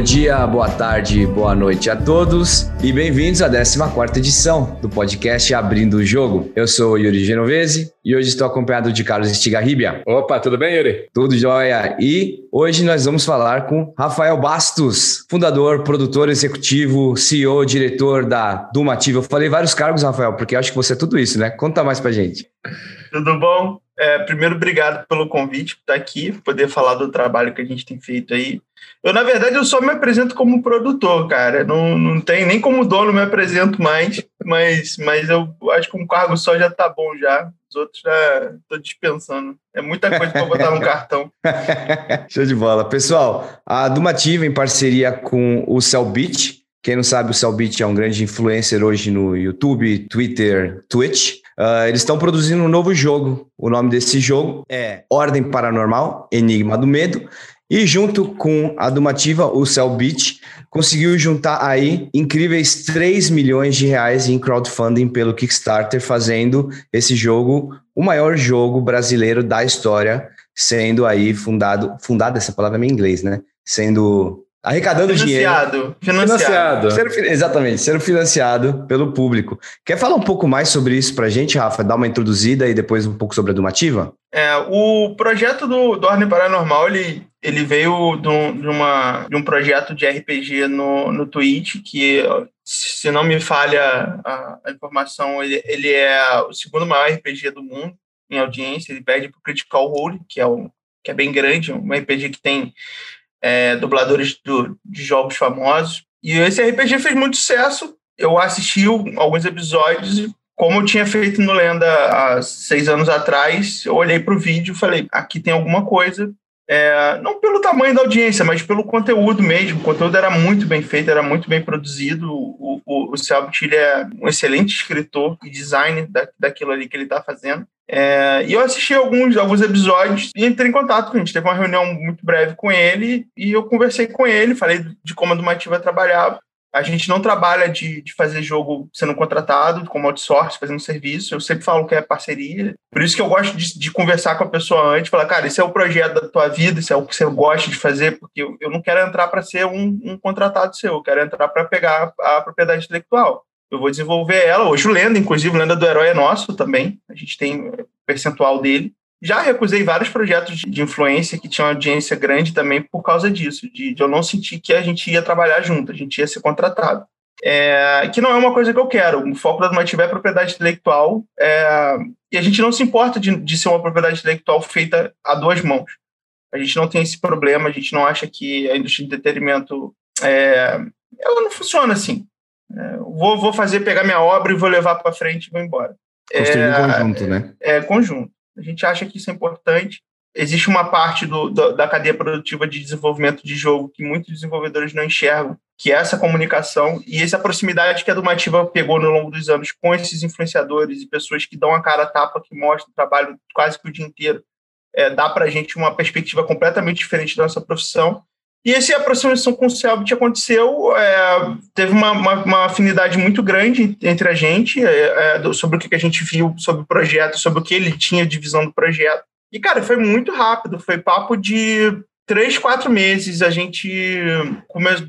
Bom dia, boa tarde, boa noite a todos e bem-vindos à 14 edição do podcast Abrindo o Jogo. Eu sou Yuri Genovese e hoje estou acompanhado de Carlos Estigarribia. Opa, tudo bem, Yuri? Tudo jóia. E hoje nós vamos falar com Rafael Bastos, fundador, produtor executivo, CEO, diretor da Dumativa. Eu falei vários cargos, Rafael, porque acho que você é tudo isso, né? Conta mais pra gente. Tudo bom? É, primeiro, obrigado pelo convite por estar aqui, poder falar do trabalho que a gente tem feito aí. Eu, na verdade, eu só me apresento como produtor, cara. Não, não tem nem como dono me apresento mais, mas, mas eu acho que um cargo só já tá bom já. Os outros já estou dispensando. É muita coisa para botar no cartão. Show de bola. Pessoal, a Dumativa, em parceria com o Cellbit, quem não sabe, o Cellbit é um grande influencer hoje no YouTube, Twitter, Twitch. Uh, eles estão produzindo um novo jogo. O nome desse jogo é Ordem Paranormal, Enigma do Medo. E junto com a Dumativa, o Cellbit conseguiu juntar aí incríveis 3 milhões de reais em crowdfunding pelo Kickstarter, fazendo esse jogo o maior jogo brasileiro da história, sendo aí fundado, fundado essa palavra é em inglês, né? Sendo Arrecadando financiado, dinheiro. Financiado. Sendo, exatamente, sendo financiado pelo público. Quer falar um pouco mais sobre isso para a gente, Rafa? Dar uma introduzida e depois um pouco sobre a Dumativa? É, o projeto do, do Ordem Paranormal, ele, ele veio de, um, de, uma, de um projeto de RPG no, no Twitch, que, se não me falha a, a informação, ele, ele é o segundo maior RPG do mundo em audiência. Ele pede para o Critical Role, que é, um, que é bem grande, um RPG que tem é, dubladores do, de jogos famosos. E esse RPG fez muito sucesso. Eu assisti alguns episódios e, como eu tinha feito no Lenda há seis anos atrás, eu olhei para o vídeo e falei: aqui tem alguma coisa. É, não pelo tamanho da audiência, mas pelo conteúdo mesmo. O conteúdo era muito bem feito, era muito bem produzido. O, o, o é um excelente escritor e designer da, daquilo ali que ele está fazendo. É, e eu assisti alguns, alguns episódios e entrei em contato com a gente. Teve uma reunião muito breve com ele e eu conversei com ele, falei de como a Dumativa trabalhava. A gente não trabalha de, de fazer jogo sendo contratado, como outsource, fazendo serviço. Eu sempre falo que é parceria. Por isso que eu gosto de, de conversar com a pessoa antes, falar, cara, esse é o projeto da tua vida, isso é o que você gosta de fazer, porque eu, eu não quero entrar para ser um, um contratado seu, eu quero entrar para pegar a propriedade intelectual eu vou desenvolver ela. Hoje Lenda, inclusive, Lenda do Herói é nosso também. A gente tem percentual dele. Já recusei vários projetos de influência que tinham audiência grande também por causa disso, de, de eu não sentir que a gente ia trabalhar junto, a gente ia ser contratado. É, que não é uma coisa que eu quero. O foco da Normativa é propriedade intelectual é, e a gente não se importa de, de ser uma propriedade intelectual feita a duas mãos. A gente não tem esse problema, a gente não acha que a indústria de entretenimento é, ela não funciona assim. É, vou, vou fazer, pegar minha obra e vou levar para frente e vou embora. Construir é, um conjunto, né? É, conjunto. A gente acha que isso é importante. Existe uma parte do, do, da cadeia produtiva de desenvolvimento de jogo que muitos desenvolvedores não enxergam, que é essa comunicação e essa proximidade que a Dumativa pegou no longo dos anos com esses influenciadores e pessoas que dão a cara a tapa, que mostram o trabalho quase que o dia inteiro. É, dá para a gente uma perspectiva completamente diferente da nossa profissão e essa aproximação com o Selbit aconteceu, é, teve uma, uma, uma, afinidade muito grande entre a gente, é, é, sobre o que a gente viu sobre o projeto, sobre o que ele tinha de visão do projeto. E, cara, foi muito rápido, foi papo de três, quatro meses, a gente,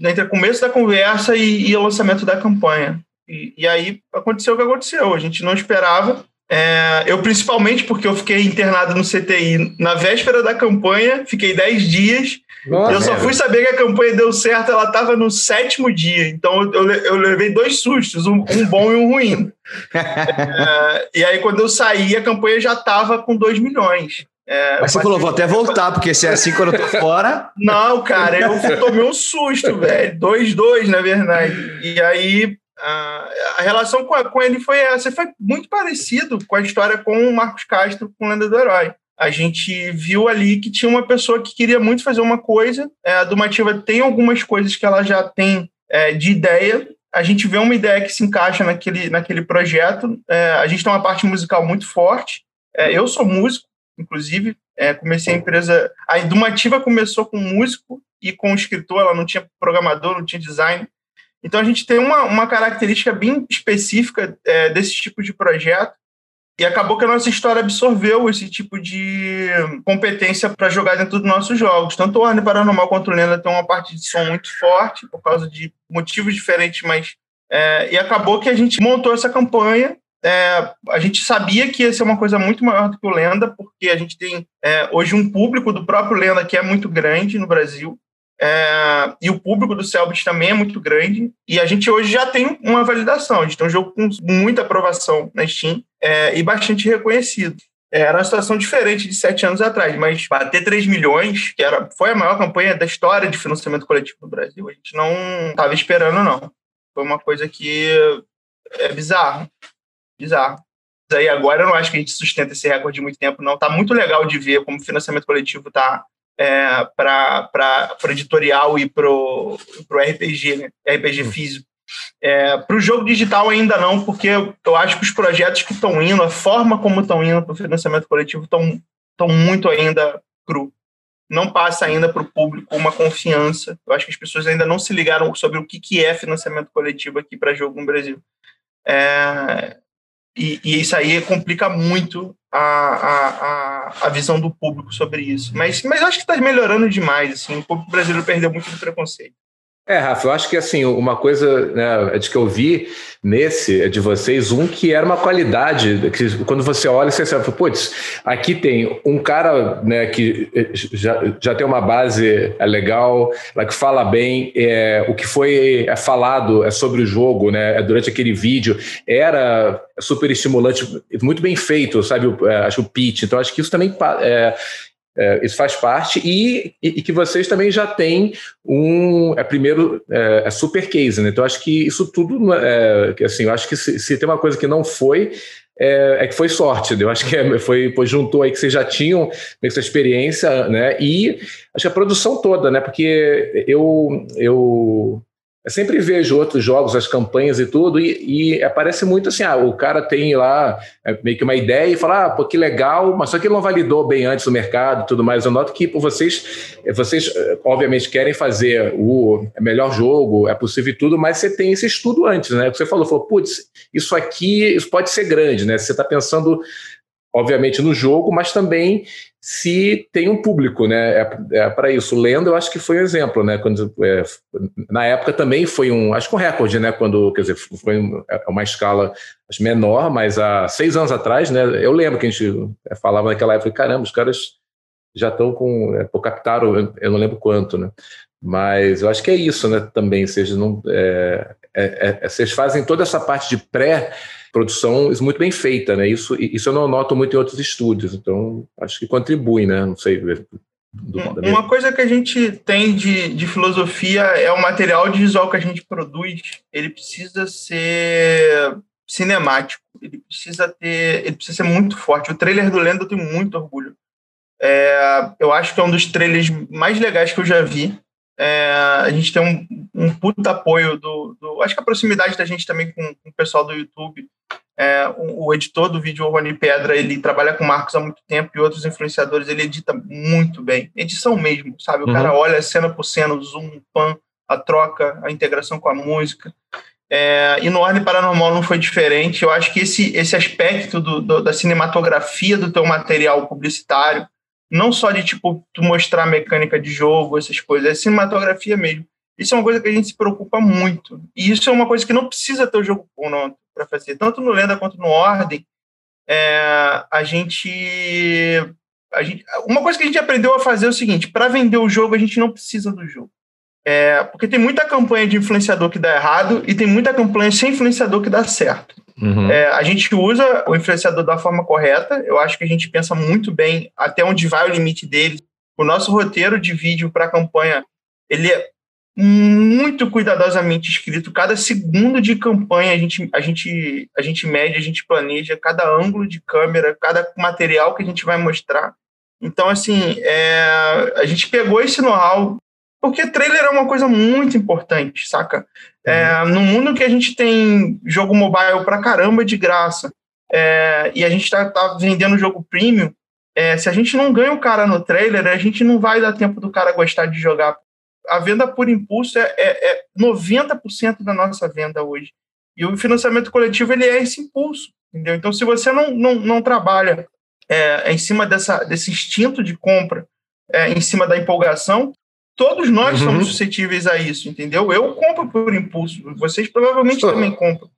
entre o começo da conversa e, e o lançamento da campanha. E, e, aí aconteceu o que aconteceu, a gente não esperava, é, eu, principalmente, porque eu fiquei internado no CTI na véspera da campanha, fiquei 10 dias. Nossa, eu só fui saber que a campanha deu certo, ela estava no sétimo dia. Então eu, eu levei dois sustos, um, um bom e um ruim. é, e aí, quando eu saí, a campanha já estava com 2 milhões. É, Mas você falou, vou até voltar, porque se é assim quando eu tô fora. Não, cara, eu tomei um susto, velho. 2-2, na verdade. E aí a relação com, ele foi essa. Foi muito parecido com a história com o Marcos Castro com Lenda do Herói. A gente viu ali que tinha uma pessoa que queria muito fazer uma coisa. É, a Dumativa tem algumas coisas que ela já tem é, de ideia. A gente vê uma ideia que se encaixa naquele, naquele projeto. É, a gente tem uma parte musical muito forte. Eu sou músico, inclusive. Comecei a empresa. A Dumativa começou com músico e com escritor. Ela não tinha programador, não tinha design. Então, a gente tem uma, uma característica bem específica é, desse tipo de projeto, E acabou que a nossa história absorveu esse tipo de competência para jogar dentro dos nossos jogos. Tanto o Ordem Paranormal quanto o Lenda tem uma parte de som muito forte, por causa de motivos diferentes, mas. É, e acabou que a gente montou essa campanha. É, a gente sabia que ia ser uma coisa muito maior do que o Lenda, porque a gente tem é, hoje um público do próprio Lenda que é muito grande no Brasil. É, e o público do Selbit também é muito grande. E a gente hoje já tem uma validação. A gente tem um jogo com muita aprovação na Steam é, e bastante reconhecido. É, era uma situação diferente de sete anos atrás, mas bater 3 milhões, que era, foi a maior campanha da história de financiamento coletivo no Brasil, a gente não estava esperando, não. Foi uma coisa que é bizarro. Bizarro. Aí agora eu não acho que a gente sustenta esse recorde de muito tempo, não. Tá muito legal de ver como o financiamento coletivo tá é, para editorial e para o RPG, né? RPG hum. físico. É, para o jogo digital ainda não, porque eu acho que os projetos que estão indo, a forma como estão indo para o financiamento coletivo estão muito ainda cru. Não passa ainda para o público uma confiança. Eu acho que as pessoas ainda não se ligaram sobre o que, que é financiamento coletivo aqui para jogo no Brasil. É, e, e, isso aí complica muito a, a, a, visão do público sobre isso. Mas, mas acho que está melhorando demais. Assim, o público brasileiro perdeu muito do preconceito. É, Rafa, eu acho que assim, uma coisa né, de que eu vi nesse de vocês, um que era uma qualidade, que quando você olha, você sabe, putz, aqui tem um cara né, que já, já tem uma base é legal, que fala bem, é, o que foi é falado é sobre o jogo, né, é durante aquele vídeo, era super estimulante, muito bem feito, sabe, é, acho o pitch, então acho que isso também é, é, isso faz parte e, e, que vocês também já têm um é primeiro é, é super case, né? Então acho que isso tudo é, que assim, eu acho que se, se, tem uma coisa que não foi é, é que foi sorte, né? eu acho que é, foi pois juntou aí que vocês já tinham essa experiência, né? E acho que a produção toda, né? Porque eu eu eu sempre vejo outros jogos, as campanhas e tudo, e, e aparece muito assim: ah, o cara tem lá é, meio que uma ideia e fala, ah, pô, que legal, mas só que ele não validou bem antes o mercado e tudo mais. Eu noto que pô, vocês, vocês, eh, obviamente, querem fazer o melhor jogo, é possível e tudo, mas você tem esse estudo antes, né? Você falou, falou, putz, isso aqui isso pode ser grande, né? Você está pensando obviamente no jogo, mas também se tem um público, né? É, é para isso. Lenda, eu acho que foi um exemplo, né? Quando, é, na época também foi um, acho que um recorde, né? Quando, quer dizer, foi é uma escala menor, mas há seis anos atrás, né? Eu lembro que a gente é, falava naquela época, caramba, os caras já estão com, é, captaram, eu não lembro quanto, né? Mas eu acho que é isso, né? Também, vocês não, é, é, é, vocês fazem toda essa parte de pré produção muito bem feita, né? Isso, isso eu não noto muito em outros estúdios, então acho que contribui, né? Não sei. Do, Uma coisa que a gente tem de, de filosofia é o material visual que a gente produz, ele precisa ser cinemático, ele precisa ter, ele precisa ser muito forte. O trailer do Lenda eu tenho muito orgulho. É, eu acho que é um dos trailers mais legais que eu já vi. É, a gente tem um, um puta apoio do, do, Acho que a proximidade da gente também com, com o pessoal do YouTube. É, o, o, editor do vídeo, o Rony Pedra, ele trabalha com Marcos há muito tempo e outros influenciadores, ele edita muito bem. Edição mesmo, sabe? O uhum. cara olha cena por cena, o zoom, pan, a troca, a integração com a música. É, e no Ordem Paranormal não foi diferente. Eu acho que esse, esse aspecto do, do, da cinematografia do teu material publicitário, não só de tipo tu mostrar mecânica de jogo, essas coisas, é cinematografia mesmo. Isso é uma coisa que a gente se preocupa muito. E isso é uma coisa que não precisa ter o jogo pronto para fazer. Tanto no Lenda quanto no Ordem, é, a, gente, a gente. Uma coisa que a gente aprendeu a fazer é o seguinte: para vender o jogo, a gente não precisa do jogo. É, porque tem muita campanha de influenciador que dá errado e tem muita campanha sem influenciador que dá certo. Uhum. É, a gente usa o influenciador da forma correta, eu acho que a gente pensa muito bem até onde vai o limite dele. O nosso roteiro de vídeo para a campanha, ele é muito cuidadosamente escrito. Cada segundo de campanha a gente, a gente, a gente mede, a gente planeja cada ângulo de câmera, cada material que a gente vai mostrar. Então, assim, é, a gente pegou esse know-how porque trailer é uma coisa muito importante, saca? É, uhum. no mundo que a gente tem jogo mobile pra caramba de graça é, e a gente tá, tá vendendo jogo premium, é, se a gente não ganha o cara no trailer, a gente não vai dar tempo do cara gostar de jogar. A venda por impulso é, é, é 90% da nossa venda hoje. E o financiamento coletivo ele é esse impulso. entendeu? Então, se você não, não, não trabalha é, em cima dessa, desse instinto de compra, é, em cima da empolgação, todos nós uhum. somos suscetíveis a isso, entendeu? Eu compro por impulso, vocês provavelmente também compram.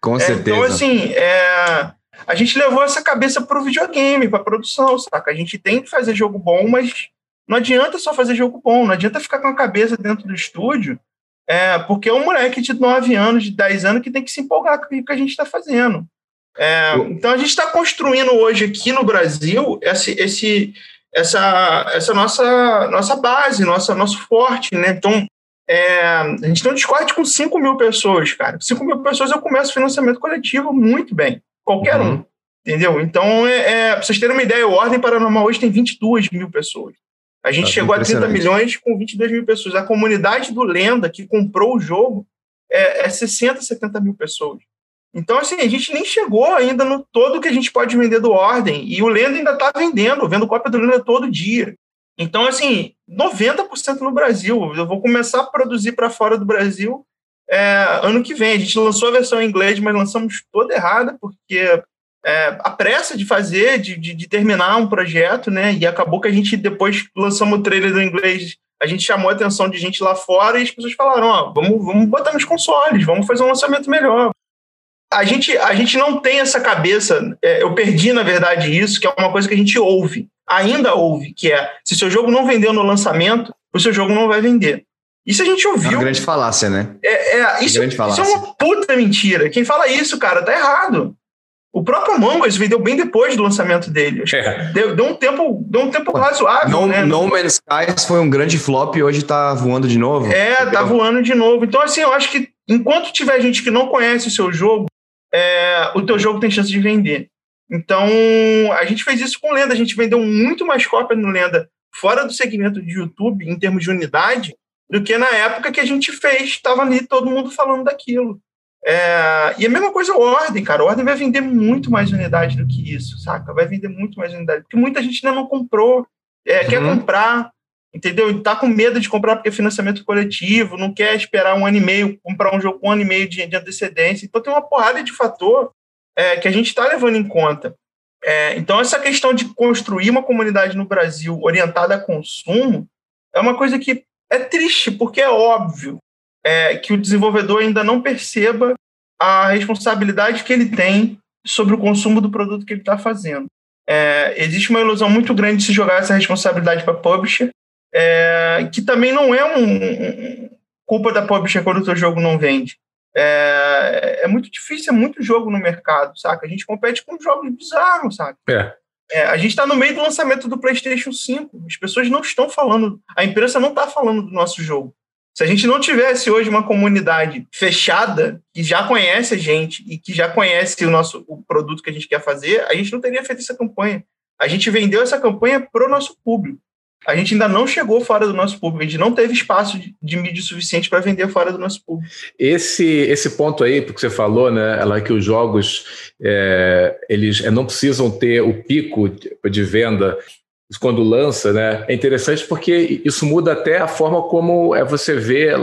Com é, certeza. Então, assim, é, a gente levou essa cabeça para o videogame, para produção, saca? A gente tem que fazer jogo bom, mas não adianta só fazer jogo bom, não adianta ficar com a cabeça dentro do estúdio, é, porque é um moleque de 9 anos, de 10 anos, que tem que se empolgar com o que a gente está fazendo. É, então a gente está construindo hoje aqui no Brasil esse, esse, essa, essa nossa, nossa base, nossa, nosso forte, né? Então, é, a gente tem um Discord com 5 mil pessoas, cara. 5 mil pessoas eu começo financiamento coletivo muito bem. Qualquer uhum. um. Entendeu? Então, é, é, pra vocês terem uma ideia, o Ordem Paranormal hoje tem 22 mil pessoas. A gente tá chegou a 30 milhões com 22 mil pessoas. A comunidade do Lenda, que comprou o jogo, é, é 60, 70 mil pessoas. Então, assim, a gente nem chegou ainda no todo que a gente pode vender do Ordem. E o Lenda ainda está vendendo, vendo cópia do Lenda todo dia. Então, assim, 90% no Brasil. Eu vou começar a produzir para fora do Brasil é, ano que vem. A gente lançou a versão em inglês, mas lançamos toda errada, porque é, a pressa de fazer, de, de, de, terminar um projeto, né? E acabou que a gente, depois lançamos o trailer do inglês, a gente chamou a atenção de gente lá fora e as pessoas falaram: ó, vamos, vamos botar nos consoles, vamos fazer um lançamento melhor. A gente, a gente não tem essa cabeça, é, eu perdi, na verdade, isso, que é uma coisa que a gente ouve, ainda ouve, que é: se seu jogo não vendeu no lançamento, o seu jogo não vai vender. Isso a gente ouviu. É uma grande falácia, né? É, é isso, isso, é uma puta mentira. Quem fala isso, cara, tá errado. O próprio Among Us vendeu bem depois do lançamento dele. É. Deu, deu, um tempo, deu um tempo razoável. No, né? no Man's Skies foi um grande flop e hoje tá voando de novo. É, tá voando de novo. Então, assim, eu acho que enquanto tiver gente que não conhece o seu jogo, é, o teu jogo tem chance de vender. Então, a gente fez isso com Lenda. A gente vendeu muito mais cópia no Lenda fora do segmento de YouTube, em termos de unidade, do que na época que a gente fez. Estava ali todo mundo falando daquilo. É, e a mesma coisa o Ordem, cara. O Ordem vai vender muito mais unidade do que isso, saca? Vai vender muito mais unidade. Porque muita gente ainda não comprou, é, uhum. quer comprar, entendeu? E tá com medo de comprar porque é financiamento coletivo, não quer esperar um ano e meio, comprar um jogo com um ano e meio de, de antecedência. Então tem uma porrada de fator é, que a gente está levando em conta. É, então essa questão de construir uma comunidade no Brasil orientada a consumo é uma coisa que é triste, porque é óbvio é, que o desenvolvedor ainda não perceba a responsabilidade que ele tem sobre o consumo do produto que ele está fazendo. É, existe uma ilusão muito grande de se jogar essa responsabilidade para publisher, é, que também não é um, um, culpa da publisher quando o seu jogo não vende. É, é, muito difícil, é muito jogo no mercado, saca? A gente compete com jogos bizarros, saca? É. É, a gente está no meio do lançamento do PlayStation 5. As pessoas não estão falando, a imprensa não está falando do nosso jogo. Se a gente não tivesse hoje uma comunidade fechada, que já conhece a gente e que já conhece o nosso o produto que a gente quer fazer, a gente não teria feito essa campanha. A gente vendeu essa campanha para o nosso público. A gente ainda não chegou fora do nosso público, a gente não teve espaço de, de mídia suficiente para vender fora do nosso público. Esse, esse ponto aí, porque você falou, né, ela que os jogos é, eles é, não precisam ter o pico de, de venda quando lança, né? É interessante porque isso muda até a forma como é você vê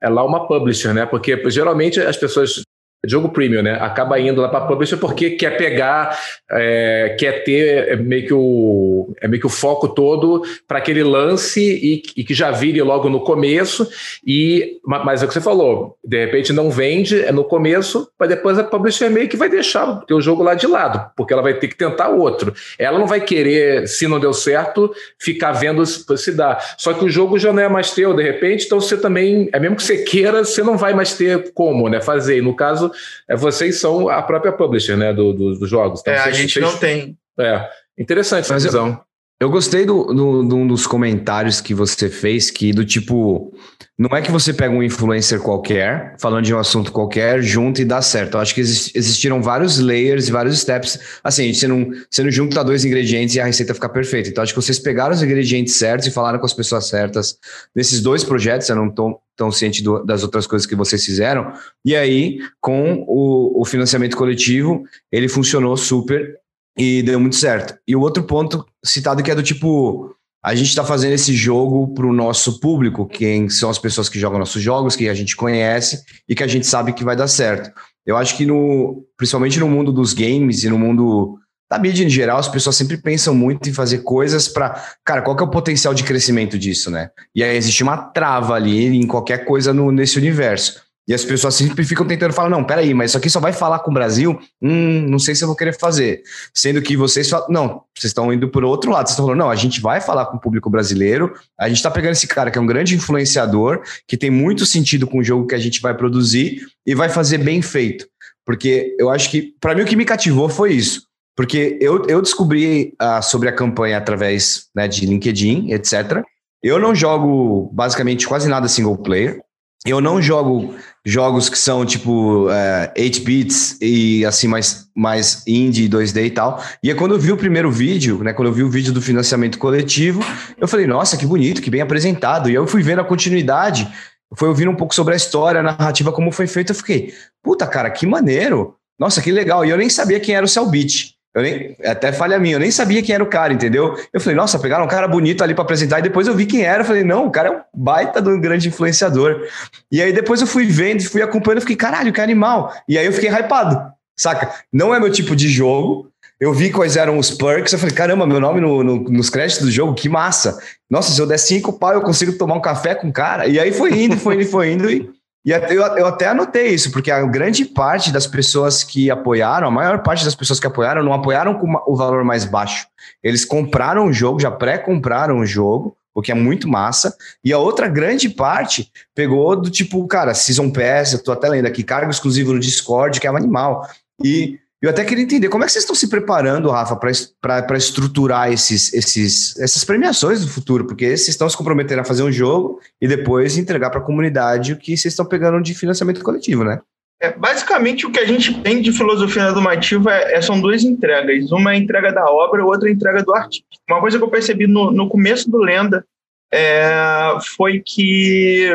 é lá uma publisher, né? Porque geralmente as pessoas jogo premium, né? Acaba indo lá para publisher porque quer pegar, é, quer ter meio que o, é meio que o foco todo para aquele lance e, e, que já vire logo no começo. E, mas é o que você falou, de repente não vende é no começo, mas depois a publisher meio que vai deixar o teu jogo lá de lado, porque ela vai ter que tentar outro. Ela não vai querer, se não deu certo, ficar vendo se dá. Só que o jogo já não é mais teu, de repente, então você também, é mesmo que você queira, você não vai mais ter como, né? Fazer. E no caso é, vocês são a própria publisher né, do, do dos jogos. Então, é, vocês, a gente vocês... não tem. É, interessante essa visão. Eu gostei do, do, do, um dos comentários que você fez, que do tipo, não é que você pega um influencer qualquer, falando de um assunto qualquer, junta e dá certo. Eu acho que existiram vários layers e vários steps. Assim, você não, você não junta dois ingredientes e a receita fica perfeita. Então, acho que vocês pegaram os ingredientes certos e falaram com as pessoas certas nesses dois projetos. Eu não estou tão ciente do, das outras coisas que vocês fizeram. E aí, com o, o financiamento coletivo, ele funcionou super e deu muito certo. E o outro ponto citado que é do tipo, a gente está fazendo esse jogo para o nosso público, quem são as pessoas que jogam nossos jogos, que a gente conhece e que a gente sabe que vai dar certo. Eu acho que no, principalmente no mundo dos games e no mundo da mídia em geral, as pessoas sempre pensam muito em fazer coisas para, cara, qual que é o potencial de crescimento disso, né? E aí existe uma trava ali em qualquer coisa no, nesse universo. E as pessoas sempre ficam tentando falar, não, peraí, mas isso aqui só vai falar com o Brasil? Hum, não sei se eu vou querer fazer. Sendo que vocês falam, não, vocês estão indo por outro lado, vocês estão falando, não, a gente vai falar com o público brasileiro, a gente está pegando esse cara que é um grande influenciador, que tem muito sentido com o jogo que a gente vai produzir e vai fazer bem feito. Porque eu acho que, para mim, o que me cativou foi isso. Porque eu, eu descobri uh, sobre a campanha através né, de LinkedIn, etc. Eu não jogo basicamente quase nada single player. Eu não jogo jogos que são tipo é, 8 bits e assim mais, mais indie 2D e tal. E é quando eu vi o primeiro vídeo, né, quando eu vi o vídeo do financiamento coletivo, eu falei, nossa, que bonito, que bem apresentado. E eu fui vendo a continuidade, fui ouvindo um pouco sobre a história, a narrativa, como foi feito, eu fiquei, puta cara, que maneiro. Nossa, que legal. E eu nem sabia quem era o Cellbit. Eu nem, até falha minha, eu nem sabia quem era o cara, entendeu? Eu falei, nossa, pegaram um cara bonito ali para apresentar, e depois eu vi quem era. Eu falei, não, o cara é um baita de um grande influenciador. E aí depois eu fui vendo, fui acompanhando, fiquei, caralho, que animal. E aí eu fiquei hypado, saca? Não é meu tipo de jogo. Eu vi quais eram os perks, eu falei, caramba, meu nome no, no, nos créditos do jogo, que massa. Nossa, se eu der cinco pau, eu consigo tomar um café com o cara. E aí foi indo, foi indo, foi indo. E e eu, eu até anotei isso, porque a grande parte das pessoas que apoiaram, a maior parte das pessoas que apoiaram, não apoiaram com o valor mais baixo. Eles compraram o jogo, já pré-compraram o jogo, o que é muito massa. E a outra grande parte pegou do tipo, cara, Season Pass, eu tô até lendo aqui, cargo exclusivo no Discord, que é um animal. E eu até queria entender como é que vocês estão se preparando, Rafa, para estruturar esses, esses, essas premiações do futuro, porque vocês estão se comprometendo a fazer um jogo e depois entregar para a comunidade o que vocês estão pegando de financiamento coletivo, né? É, basicamente, o que a gente tem de filosofia normativa é, é, são duas entregas. Uma é a entrega da obra, outra é a entrega do artista. Uma coisa que eu percebi no, no começo do Lenda é, foi que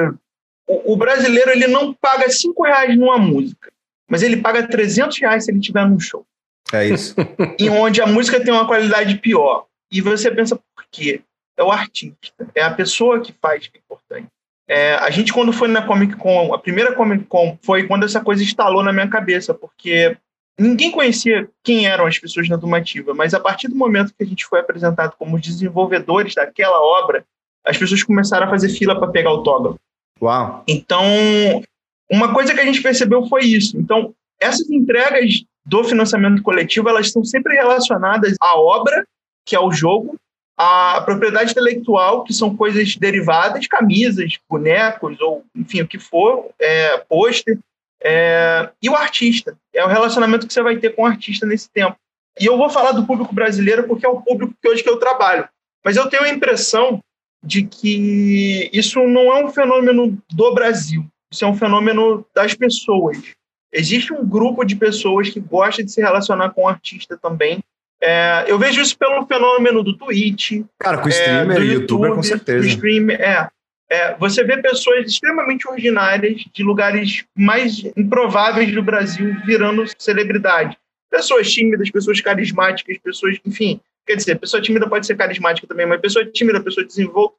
o, o brasileiro ele não paga cinco reais numa música mas ele paga 300 reais se ele estiver num show. É isso. e onde a música tem uma qualidade pior. E você pensa, por quê? É o artista, é a pessoa que faz que é importante. É, a gente, quando foi na Comic Con, a primeira Comic Con foi quando essa coisa instalou na minha cabeça, porque ninguém conhecia quem eram as pessoas na Dumativa, mas a partir do momento que a gente foi apresentado como desenvolvedores daquela obra, as pessoas começaram a fazer fila para pegar autógrafo. Uau! Então, uma coisa que a gente percebeu foi isso. Então, essas entregas do financiamento coletivo, elas estão sempre relacionadas à obra, que é o jogo, à propriedade intelectual, que são coisas derivadas, camisas, bonecos, ou enfim, o que for, é, pôster, é, e o artista. É o relacionamento que você vai ter com o artista nesse tempo. E eu vou falar do público brasileiro porque é o público que hoje que eu trabalho. Mas eu tenho a impressão de que isso não é um fenômeno do Brasil. Isso é um fenômeno das pessoas. Existe um grupo de pessoas que gosta de se relacionar com o artista também. É, eu vejo isso pelo fenômeno do Twitch. Cara, com streamer, é, do youtuber, YouTube, com certeza. Streamer, é, é, você vê pessoas extremamente ordinárias de lugares mais improváveis do Brasil virando celebridade. Pessoas tímidas, pessoas carismáticas, pessoas, enfim. Quer dizer, pessoa tímida pode ser carismática também, mas pessoa tímida, pessoa desenvolta,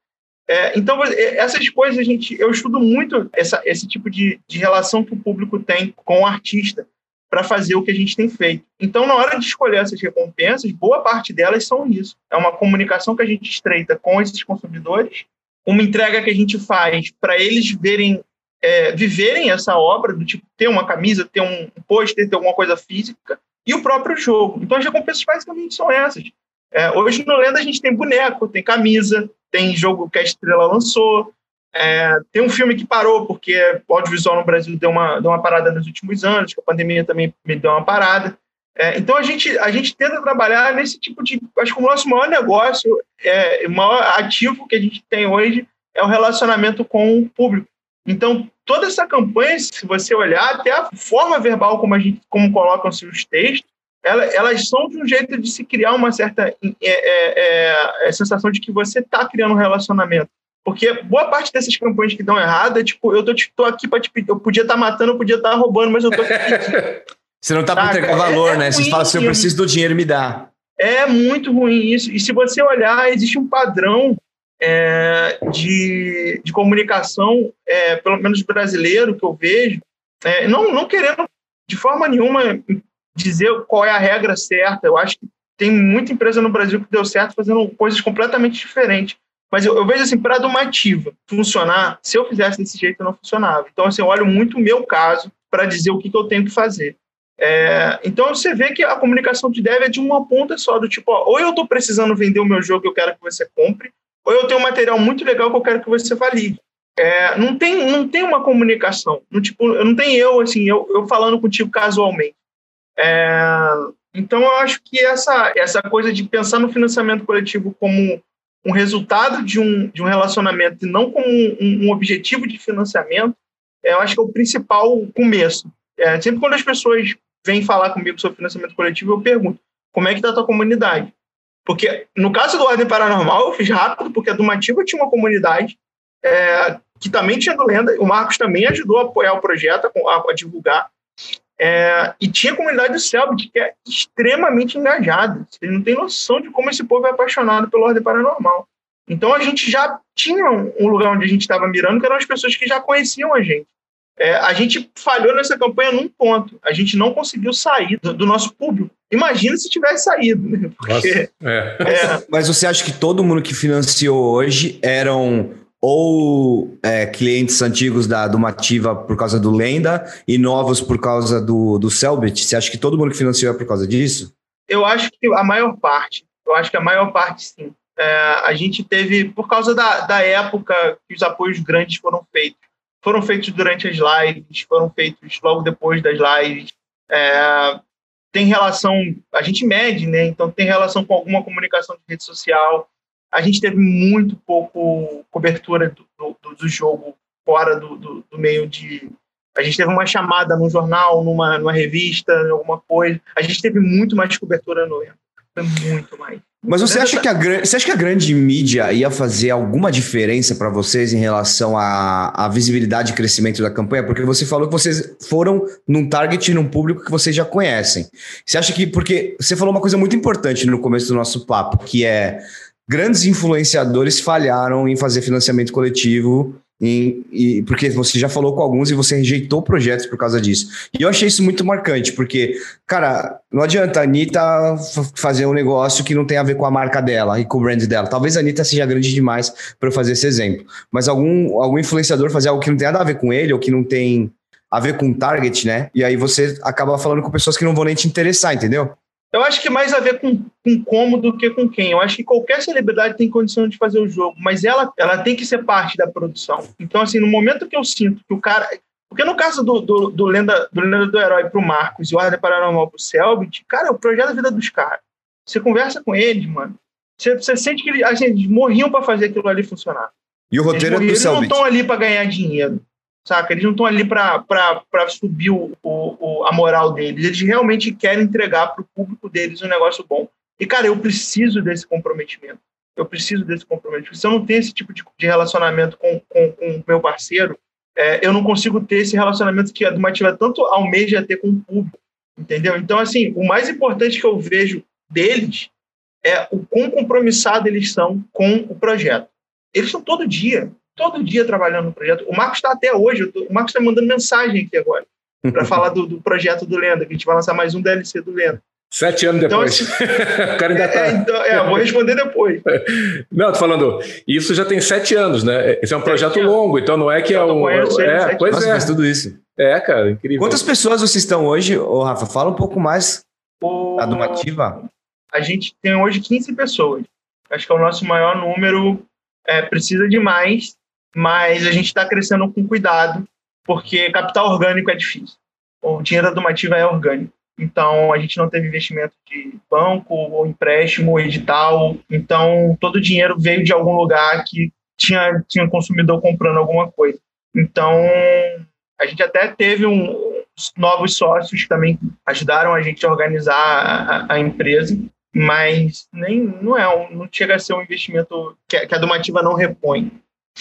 é, então, é, essas coisas, a gente, eu estudo muito essa, esse tipo de, de relação que o público tem com o artista para fazer o que a gente tem feito. Então, na hora de escolher essas recompensas, boa parte delas são isso. É uma comunicação que a gente estreita com esses consumidores, uma entrega que a gente faz para eles verem, é, viverem essa obra, do tipo ter uma camisa, ter um pôster, ter alguma coisa física, e o próprio jogo. Então, as recompensas basicamente são essas. É, hoje no Lenda a gente tem boneco, tem camisa, tem jogo que a Estrela lançou, é, tem um filme que parou, porque o audiovisual no Brasil deu uma, deu uma parada nos últimos anos, que a pandemia também me deu uma parada. É, então a gente, a gente tenta trabalhar nesse tipo de. Acho que o nosso maior negócio, é, o maior ativo que a gente tem hoje é o relacionamento com o público. Então, toda essa campanha, se você olhar, até a forma verbal como a gente como colocam-se os textos, elas, são de um jeito de se criar uma certa é, é, é, sensação de que você está criando um relacionamento. Porque boa parte dessas campanhas que dão errado é tipo, eu tô, tô aqui para te pedir, eu podia estar tá matando, eu podia estar tá roubando, mas eu tô aqui. você não está para entregar valor, é, né? Você fala assim, eu preciso do dinheiro, me dá. É muito ruim isso. E se você olhar, existe um padrão é, de, de comunicação, é, pelo menos brasileiro, que eu vejo, é, não, não querendo de forma nenhuma dizer qual é a regra certa. Eu acho que tem muita empresa no Brasil que deu certo fazendo coisas completamente diferentes. Mas eu, eu vejo assim, para a Domativa funcionar, se eu fizesse desse jeito, não funcionava. Então, assim, eu olho muito o meu caso para dizer o que, que eu tenho que fazer. É, então você vê que a comunicação de dev é de uma ponta só, do tipo, ó, ou eu estou precisando vender o meu jogo que eu quero que você compre, ou eu tenho um material muito legal que eu quero que você valide. É, não, tem, não tem uma comunicação. Não, tipo, não tem eu, assim, eu, eu falando contigo casualmente. É, então, eu acho que essa, essa coisa de pensar no financiamento coletivo como um resultado de um, de um relacionamento e não como um, um objetivo de financiamento, é, eu acho que é o principal começo. É, sempre quando as pessoas vêm falar comigo sobre financiamento coletivo, eu pergunto, como é que está a tua comunidade? Porque no caso do Ordem Paranormal, eu fiz rápido, porque a Dumativa tinha uma comunidade é, que também tinha do Lenda, o Marcos também ajudou a apoiar o projeto, a, a divulgar. É, e tinha a comunidade do Selbit, que é extremamente engajada. Vocês não tem noção de como esse povo é apaixonado pelo Ordem Paranormal. Então a gente já tinha um lugar onde a gente estava mirando, que eram as pessoas que já conheciam a gente. É, a gente falhou nessa campanha num ponto. A gente não conseguiu sair do, do nosso público. Imagina se tivesse saído. Né? Porque, Nossa, é. É. Mas você acha que todo mundo que financiou hoje eram ou é, clientes antigos da Dumativa por causa do Lenda e novos por causa do, do Selbit? Você acha que todo mundo que financiou é por causa disso? Eu acho que a maior parte. Eu acho que a maior parte, sim. É, a gente teve, por causa da, da época que os apoios grandes foram feitos, foram feitos durante as lives, foram feitos logo depois das lives. É, tem relação, a gente mede, né? Então tem relação com alguma comunicação de rede social. A gente teve muito pouco cobertura do, do, do jogo fora do, do, do, meio de. A gente teve uma chamada num jornal, numa, numa revista, alguma coisa. A gente teve muito mais cobertura no. Foi muito mais. Mas você acha, que a, você acha que a grande mídia ia fazer alguma diferença para vocês em relação à, à, visibilidade e crescimento da campanha? Porque você falou que vocês foram num target, num público que vocês já conhecem. Você acha que. Porque você falou uma coisa muito importante no começo do nosso papo, que é grandes influenciadores falharam em fazer financiamento coletivo em, e, porque você já falou com alguns e você rejeitou projetos por causa disso. E eu achei isso muito marcante, porque, cara, não adianta a Anitta fazer um negócio que não tem a ver com a marca dela e com o brand dela. Talvez a Anitta seja grande demais para fazer esse exemplo. Mas algum, algum influenciador fazer algo que não tem nada a ver com ele ou que não tem a ver com o target, né? E aí você acaba falando com pessoas que não vão nem te interessar, entendeu? Eu acho que mais a ver com, com como do que com quem. Eu acho que qualquer celebridade tem condição de fazer o jogo, mas ela, ela tem que ser parte da produção. Então, assim, no momento que eu sinto que o cara. Porque no caso do, do, do Lenda, do Lenda do Herói pro Marcos e o Ordem Paranormal pro Selbit, cara, é o projeto da vida dos caras. Você conversa com eles, mano. Você, você sente que eles, assim, eles morriam para fazer aquilo ali funcionar. E o roteiro eles, é do Selbit. Eles não estão ali para ganhar dinheiro saca? Eles não estão ali para subir o, o, a moral deles, eles realmente querem entregar para o público deles um negócio bom. E, cara, eu preciso desse comprometimento. Eu preciso desse comprometimento. Se eu não tenho esse tipo de, de relacionamento com o com, meu parceiro, é, eu não consigo ter esse relacionamento que a Dumativa tanto almeja ter com o público, entendeu? Então, assim, o mais importante que eu vejo deles é o quão compromissado eles são com o projeto. Eles estão todo dia, todo dia trabalhando no projeto. O Marcos está até hoje, tô, o Marcos está mandando mensagem aqui agora para falar do, do, projeto do Lenda, que a gente vai lançar mais um DLC do Lenda. Sete anos então, depois. Assim, o cara ainda tá... é, então, é, vou responder depois. Não, tô falando, isso já tem sete anos, né? Esse é um projeto longo, então não é que é um. É, pois Nossa, é. faz tudo isso. É, cara, incrível. Quantas pessoas vocês estão hoje, ô Rafa? Fala um pouco mais o... da Dumativa. A gente tem hoje 15 pessoas. Acho que é o nosso maior número. É, precisa de mais, mas a gente está crescendo com cuidado, porque capital orgânico é difícil. O dinheiro da Domativa é orgânico. Então, a gente não teve investimento de banco ou empréstimo, edital. Então, todo o dinheiro veio de algum lugar que tinha, tinha consumidor comprando alguma coisa. Então, a gente até teve um, novos sócios que também ajudaram a gente a organizar a, a empresa, mas nem não é um, não chega a ser um investimento que, que a Domativa não repõe.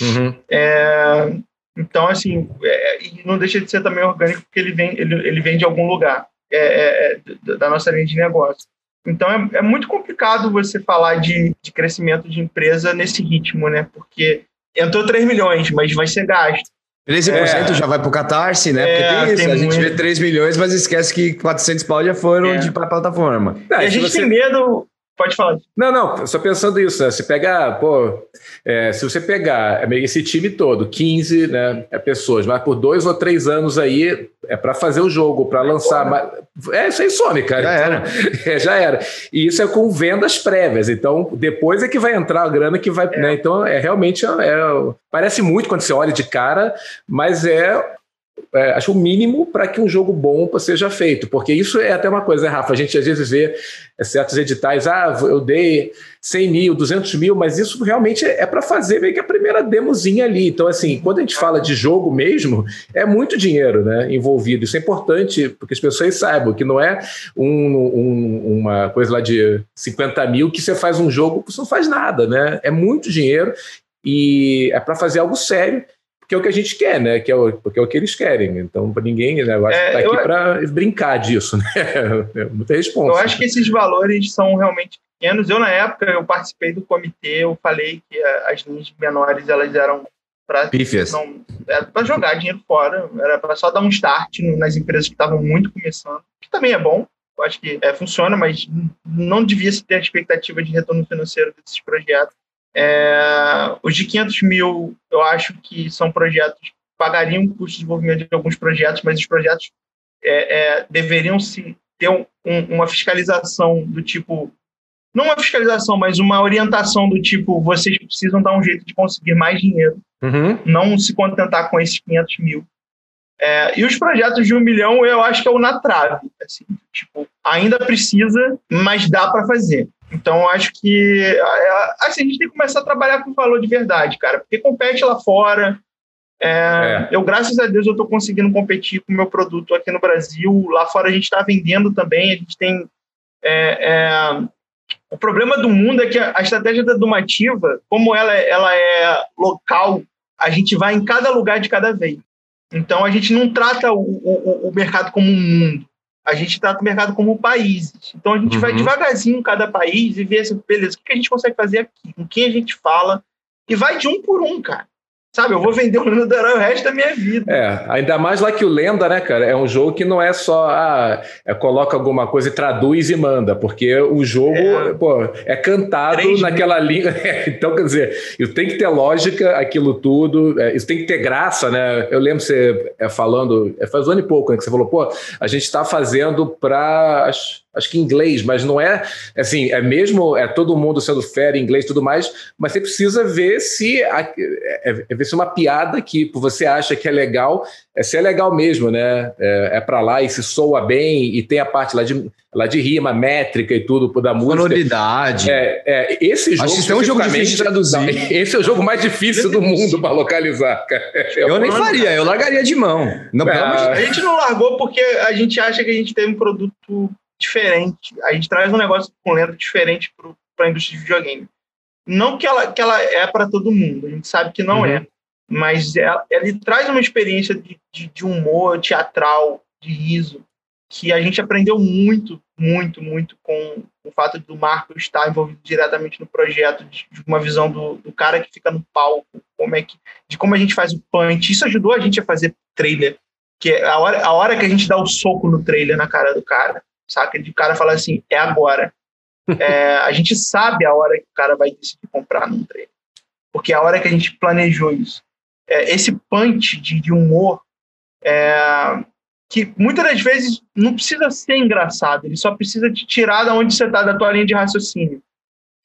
Uhum. É, então, assim, é, não deixa de ser também orgânico porque ele vem, ele, ele vem de algum lugar é, é, é da nossa linha de negócio. Então, é, é muito complicado você falar de, de crescimento de empresa nesse ritmo, né? Porque entrou 3 milhões, mas vai ser gasto. 13% é. já vai pro Catarse, né? Porque é, tem isso, tem a gente vê 3 milhões, mas esquece que 400 pau já foram é. de pra plataforma. e a gente você... tem medo Pode falar. Não, não, só pensando isso, né? Se pegar, pô, é, se você pegar é esse time todo, 15 né, é pessoas, mas por dois ou três anos aí é para fazer o jogo, para lançar. Mas, é, isso aí some, cara. Já então, era. É, já era. E isso é com vendas prévias. Então, depois é que vai entrar a grana que vai. É. Né, então, é realmente. É, parece muito quando você olha de cara, mas é é, acho o mínimo para que um jogo bom seja feito, porque isso é até uma coisa, né, Rafa? A gente às vezes vê é, certos editais, ah, eu dei 100 mil, 200 mil, mas isso realmente é para fazer meio que a primeira demozinha ali. Então, assim, quando a gente fala de jogo mesmo, é muito dinheiro né, envolvido. Isso é importante porque as pessoas saibam que não é um, um, uma coisa lá de 50 mil que você faz um jogo, você não faz nada, né? É muito dinheiro e é para fazer algo sério que é o que a gente quer, né? Que é o, porque é o que eles querem. Então, para ninguém, né? Eu acho é, que tá aqui para brincar disso, né? É muita resposta. Eu acho que esses valores são realmente pequenos. Eu, na época, eu participei do comitê, eu falei que as linhas menores, elas eram para para jogar dinheiro fora, era para só dar um start nas empresas que estavam muito começando, que também é bom, eu acho que é, funciona, mas não devia se ter a expectativa de retorno financeiro desses projetos. É, os de 500 mil, eu acho que são projetos que pagariam o custo de desenvolvimento de alguns projetos, mas os projetos é, é, deveriam se ter um, uma fiscalização do tipo não uma fiscalização, mas uma orientação do tipo, vocês precisam dar um jeito de conseguir mais dinheiro, uhum. não se contentar com esses 500 mil. É, e os projetos de um milhão, eu acho que é o na trave. Assim, tipo, ainda precisa, mas dá para fazer. Então, acho que é, assim, a gente tem que começar a trabalhar com valor de verdade, cara, porque compete lá fora. É, é. Eu, graças a Deus, eu estou conseguindo competir com o meu produto aqui no Brasil. Lá fora a gente está vendendo também. A gente tem. É, é, o problema do mundo é que a estratégia da Dumativa, como ela, ela é local, a gente vai em cada lugar de cada vez. Então a gente não trata o, o, o mercado como um mundo a gente trata o mercado como países. Então a gente uhum. vai devagarzinho em cada país e vê assim, beleza, o que a gente consegue fazer aqui, com quem a gente fala, e vai de um por um, cara. Sabe, eu vou vender o Lenda do Herói o resto da minha vida. É, ainda mais lá que o Lenda, né, cara? É um jogo que não é só, ah, é, coloca alguma coisa e traduz e manda, porque o jogo, é, pô, é cantado naquela língua. É, então, quer dizer, isso tem que ter lógica, aquilo tudo, é, isso tem que ter graça, né? Eu lembro você é, falando, é, faz um ano e pouco, né, que você falou, pô, a gente está fazendo para acho que inglês, mas não é assim, é mesmo, é todo mundo sendo fera em inglês e tudo mais, mas você precisa ver se é, é, é ver se uma piada que você acha que é legal, é se é legal mesmo, né? É, é para lá e se soa bem e tem a parte lá de, lá de rima, métrica e tudo da música. Sonoridade. É, é, esse jogo. Acho que é um jogo difícil de traduzir. Esse é o jogo mais difícil do mundo para localizar, cara. Eu nem faria, eu largaria de mão. Não, ah, a gente não largou porque a gente acha que a gente tem um produto diferente. A gente traz um negócio com lenda diferente para a indústria de videogame. Não que ela, que ela é para todo mundo, a gente sabe que não uhum. é, mas ela, ela traz uma experiência de, de, de, humor teatral, de riso, que a gente aprendeu muito, muito, muito com o fato do Marco estar envolvido diretamente no projeto, de, de uma visão do, do, cara que fica no palco, como é que, de como a gente faz o punch. Isso ajudou a gente a fazer trailer, que é a hora, a hora que a gente dá o soco no trailer na cara do cara saca? De o cara falar assim, é agora. É, a gente sabe a hora que o cara vai decidir comprar num treino. Porque é a hora que a gente planejou isso. É, esse punch de, de humor, é, que muitas das vezes não precisa ser engraçado, ele só precisa te tirar da onde você está, da tua linha de raciocínio.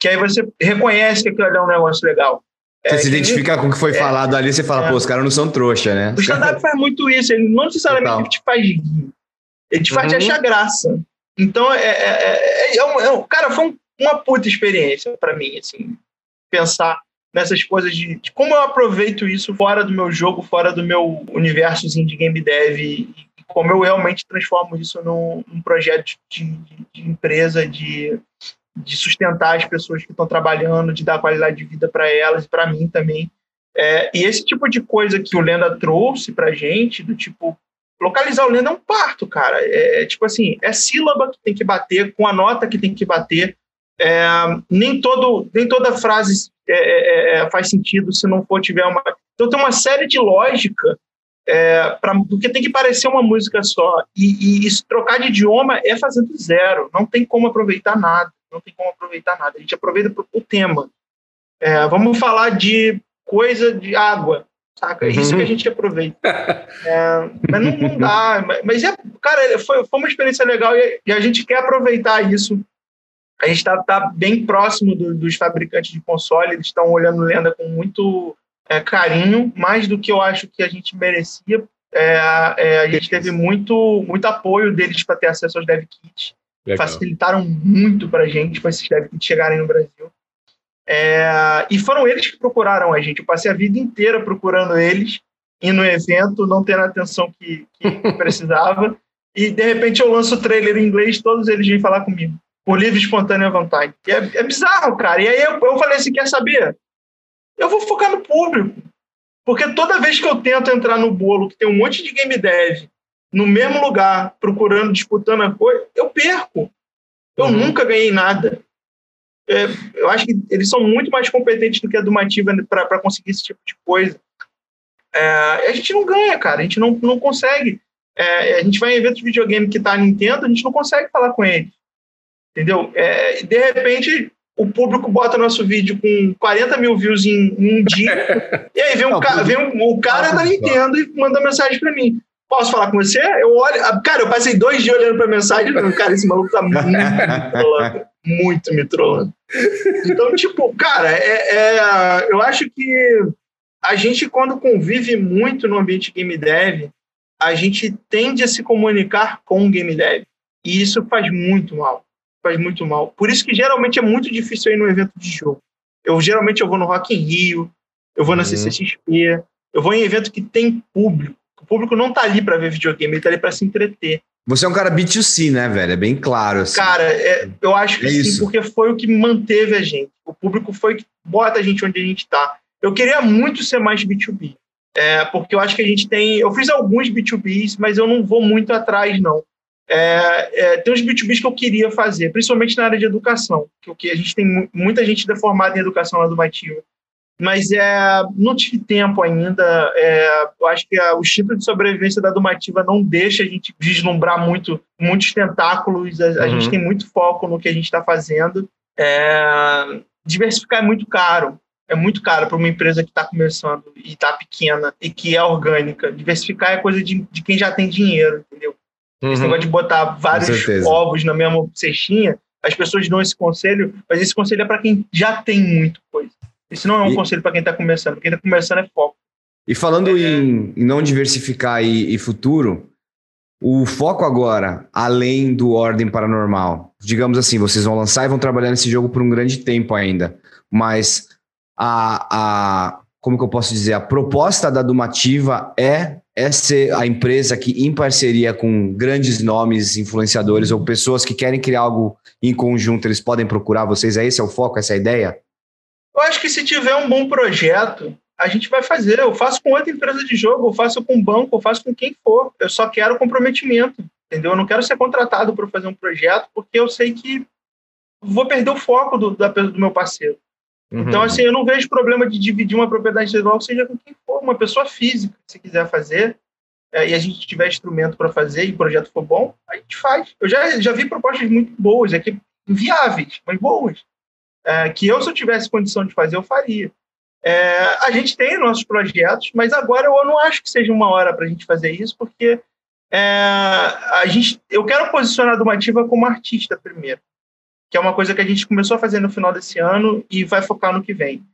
Que aí você reconhece que aquilo é um negócio legal. Você é, se identifica com o que foi é, falado ali, você fala, é. pô, os caras não são trouxa, né? O stand-up faz muito isso, ele não necessariamente te faz rir, ele te faz uhum. achar graça. Então, é, é, é, um, é um, cara, foi um, uma puta experiência para mim, assim, pensar nessas coisas de, de, como eu aproveito isso fora do meu jogo, fora do meu universo de game dev e, e como eu realmente transformo isso num, num projeto de, de, de, empresa, de, de sustentar as pessoas que estão trabalhando, de dar qualidade de vida para elas e para mim também. É, e esse tipo de coisa que o Lenda trouxe para gente, do tipo, localizar o lendo é um parto, cara. É, é, tipo assim, é sílaba que tem que bater, com a nota que tem que bater. É, nem, todo, nem toda frase é, é, é, faz sentido se não for tiver uma. Então tem uma série de lógica É, porque tem que parecer uma música só. E, e, trocar de idioma é fazendo zero. Não tem como aproveitar nada. Não tem como aproveitar nada. A gente aproveita o tema. É, vamos falar de coisa de água. Saca? É isso que a uhum. gente aproveita. É, mas não, não dá. Mas, é, cara, foi, foi uma experiência legal e, e a gente quer aproveitar isso. A gente está tá bem próximo do, dos fabricantes de console, eles estão olhando Lenda com muito é, carinho, mais do que eu acho que a gente merecia. É, é, a gente teve muito, muito apoio deles para ter acesso aos dev kits. Legal. Facilitaram muito para a gente, para esses dev kits chegarem no Brasil. É, e foram eles que procuraram a gente. Eu passei a vida inteira procurando eles, indo no evento, não tendo a atenção que, que precisava. E de repente eu lanço o trailer em inglês, todos eles vêm falar comigo, por livre e espontânea vontade. E é, é bizarro, cara. E aí eu, eu falei assim: quer saber? eu vou focar no público. Porque toda vez que eu tento entrar no bolo, que tem um monte de game dev no mesmo lugar, procurando, disputando a coisa, eu perco. Eu uhum. nunca ganhei nada. É, eu acho que eles são muito mais competentes do que a Dumativa para conseguir esse tipo de coisa. É, a gente não ganha, cara. A gente não, não consegue. É, a gente vai em eventos de videogame que tá a Nintendo, a gente não consegue falar com eles. Entendeu? É, de repente, o público bota nosso vídeo com 40 mil views em, em um dia, e aí vem, um, ca vem um, o cara da Nintendo e manda mensagem para mim. Posso falar com você? Eu olho. Cara, eu passei dois dias olhando pra mensagem e cara, esse maluco tá muito me trolando. Muito me trolando. Então, tipo, cara, é, é, eu acho que a gente, quando convive muito no ambiente game dev, a gente tende a se comunicar com o game dev. E isso faz muito mal faz muito mal. Por isso que geralmente é muito difícil ir no evento de jogo. Eu geralmente eu vou no Rock in Rio, eu vou na uhum. CCXP, eu vou em evento que tem público. O público não tá ali para ver videogame, ele tá ali para se entreter. Você é um cara B2C, né, velho? É bem claro. Assim. Cara, é, eu acho que é sim, isso. porque foi o que manteve a gente. O público foi o que bota a gente onde a gente tá. Eu queria muito ser mais B2B. É, porque eu acho que a gente tem. Eu fiz alguns B2Bs, mas eu não vou muito atrás, não. É, é, tem uns B2Bs que eu queria fazer, principalmente na área de educação, que a gente tem muita gente deformada em educação lá do Mativa. Mas é, não tive tempo ainda. É, eu acho que a, o instinto de sobrevivência da Dumativa não deixa a gente vislumbrar muito, muitos tentáculos. A, uhum. a gente uhum. tem muito foco no que a gente está fazendo. É, diversificar é muito caro. É muito caro para uma empresa que está começando e está pequena e que é orgânica. Diversificar é coisa de, de quem já tem dinheiro, entendeu? Uhum. Esse negócio de botar vários ovos na mesma cestinha, as pessoas dão esse conselho, mas esse conselho é para quem já tem muito coisa. Esse não é um e... conselho para quem está começando. Quem está começando é foco. E falando é... em, em, não diversificar e, e, futuro, o foco agora, além do Ordem Paranormal, digamos assim, vocês vão lançar e vão trabalhar nesse jogo por um grande tempo ainda, mas a, a como que eu posso dizer, a proposta da Dumativa é é ser a empresa que, em parceria com grandes nomes, influenciadores ou pessoas que querem criar algo em conjunto, eles podem procurar vocês? É esse é o foco, essa é a ideia? Eu acho que se tiver um bom projeto, a gente vai fazer. Eu faço com outra empresa de jogo, eu faço com banco, eu faço com quem for. Eu só quero comprometimento, entendeu? Eu não quero ser contratado para fazer um projeto, porque eu sei que vou perder o foco do, do meu parceiro. Uhum. Então, assim, eu não vejo problema de dividir uma propriedade intelectual, seja com quem for, uma pessoa física, se quiser fazer, é, e a gente tiver instrumento para fazer e o projeto for bom, a gente faz. Eu já, já vi propostas muito boas, aqui, viáveis, mas boas, é, que eu, se eu tivesse condição de fazer, eu faria. É, a gente tem nossos projetos, mas agora eu não acho que seja uma hora para a gente fazer isso, porque é, a gente, eu quero posicionar a Dumativa como artista primeiro que é uma coisa que a gente começou a fazer no final desse ano e vai focar no que vem.